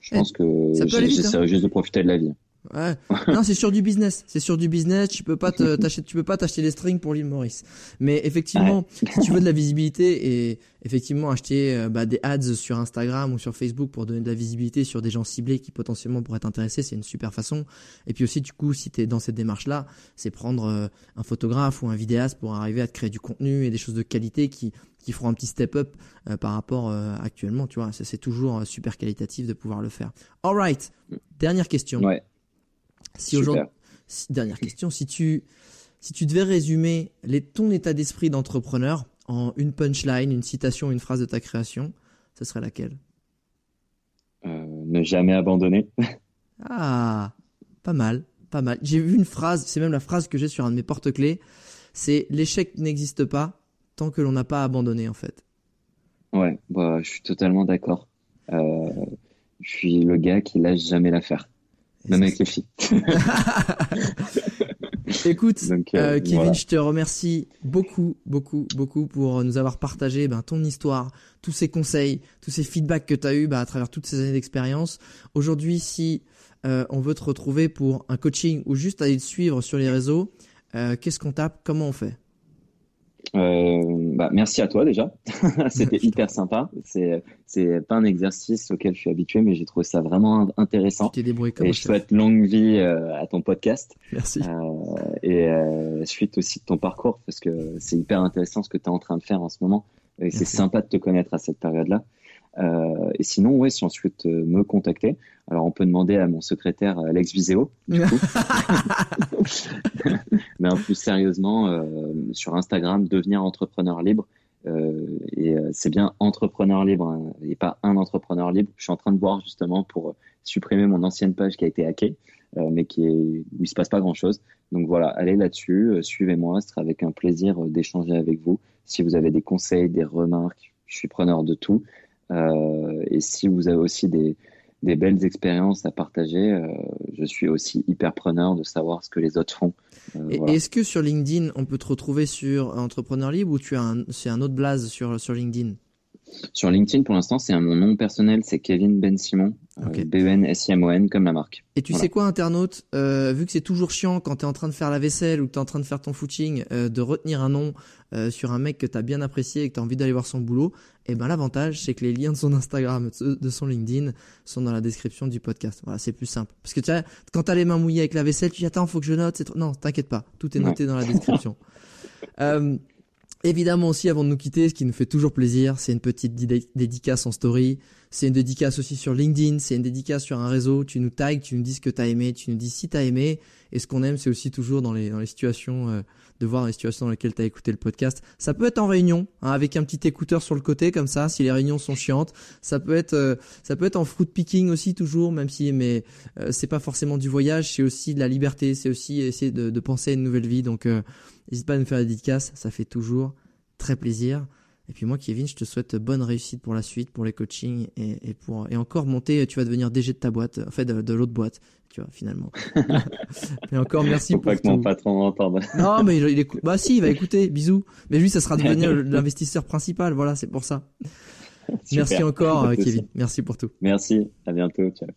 je pense que j'essaierai hein. juste de profiter de la vie. Ouais. non, c'est sur du business. C'est sur du business. Tu peux pas t'acheter, tu peux pas t'acheter des strings pour l'île Maurice. Mais effectivement, si tu veux de la visibilité et effectivement acheter euh, bah, des ads sur Instagram ou sur Facebook pour donner de la visibilité sur des gens ciblés qui potentiellement pourraient t'intéresser, c'est une super façon. Et puis aussi, du coup, si tu es dans cette démarche-là, c'est prendre euh, un photographe ou un vidéaste pour arriver à te créer du contenu et des choses de qualité qui qui feront un petit step up euh, par rapport actuellement, tu vois, c'est toujours super qualitatif de pouvoir le faire. Alright, dernière question. Ouais. Si aujourd'hui, dernière question, si tu, si tu devais résumer les, ton état d'esprit d'entrepreneur en une punchline, une citation, une phrase de ta création, ce serait laquelle? Euh, Ne jamais abandonner. ah, pas mal, pas mal. J'ai vu une phrase, c'est même la phrase que j'ai sur un de mes porte-clés, c'est l'échec n'existe pas tant que l'on n'a pas abandonné en fait. Ouais, bah, je suis totalement d'accord. Euh, je suis le gars qui lâche jamais l'affaire. Même avec les filles. Écoute, euh, euh, Kevin, je te remercie beaucoup, beaucoup, beaucoup pour nous avoir partagé ben, ton histoire, tous ces conseils, tous ces feedbacks que tu as eu ben, à travers toutes ces années d'expérience. Aujourd'hui, si euh, on veut te retrouver pour un coaching ou juste aller te suivre sur les réseaux, qu'est-ce qu'on tape? Comment on fait? Euh, bah, merci à toi déjà. C'était hyper sympa. C'est c'est pas un exercice auquel je suis habitué, mais j'ai trouvé ça vraiment intéressant. Tu débrouillé comme Et je souhaite longue vie euh, à ton podcast. Merci. Euh, et euh, suite aussi de ton parcours, parce que c'est hyper intéressant ce que tu es en train de faire en ce moment. Et c'est sympa de te connaître à cette période-là. Euh, et sinon, ouais, si on souhaite me contacter, alors on peut demander à mon secrétaire Alex Viseo. Du coup. Mais en plus sérieusement, euh, sur Instagram, devenir entrepreneur libre. Euh, et euh, c'est bien entrepreneur libre hein, et pas un entrepreneur libre. Je suis en train de voir justement pour supprimer mon ancienne page qui a été hackée, mais qui est, où il se passe pas grand chose. Donc voilà, allez là-dessus, suivez-moi, ce sera avec un plaisir d'échanger avec vous. Si vous avez des conseils, des remarques, je suis preneur de tout. et si vous avez aussi des, des belles expériences à partager. Euh, je suis aussi hyper preneur de savoir ce que les autres font. Euh, et Est-ce que sur LinkedIn, on peut te retrouver sur Entrepreneur Libre ou tu as c'est un autre blaze sur, sur LinkedIn? Sur LinkedIn, pour l'instant, c'est mon nom personnel, c'est Kevin Ben Simon, euh, B-E-N-S-I-M-O-N, comme la marque. Et tu sais quoi, internaute, euh, vu que c'est toujours chiant quand tu es en train de faire la vaisselle ou que tu es en train de faire ton footing, euh, de retenir un nom sur un mec que tu as bien apprécié et que tu as envie d'aller voir son boulot, et eh ben l'avantage, c'est que les liens de son Instagram, de son LinkedIn, sont dans la description du podcast. Voilà, c'est plus simple. Parce que tu vois, quand tu as les mains mouillées avec la vaisselle, tu dis attends, faut que je note. Trop... Non, t'inquiète pas, tout est noté dans la description. Évidemment aussi, avant de nous quitter, ce qui nous fait toujours plaisir, c'est une petite dédicace en story. C'est une dédicace aussi sur LinkedIn, c'est une dédicace sur un réseau. Tu nous tags, tu nous dis ce que t'as aimé, tu nous dis si t'as aimé. Et ce qu'on aime, c'est aussi toujours dans les, dans les situations, euh, de voir les situations dans lesquelles t'as écouté le podcast. Ça peut être en réunion, hein, avec un petit écouteur sur le côté, comme ça, si les réunions sont chiantes. Ça peut être, euh, ça peut être en fruit picking aussi, toujours, même si, mais euh, c'est pas forcément du voyage, c'est aussi de la liberté, c'est aussi essayer de, de, penser à une nouvelle vie. Donc, N'hésite pas à nous faire des dédicaces, ça fait toujours très plaisir. Et puis moi, Kevin, je te souhaite bonne réussite pour la suite, pour les coachings et, pour et encore monter. Tu vas devenir DG de ta boîte, en fait de, l'autre boîte, tu vois, finalement. et encore merci Faut pour pas que mon patron m'entende. non, mais il, écoute. Bah si, il va écouter. Bisous. Mais lui, ça sera devenir l'investisseur principal. Voilà, c'est pour ça. Merci encore, Kevin. Merci pour tout. Merci. À bientôt. Ciao.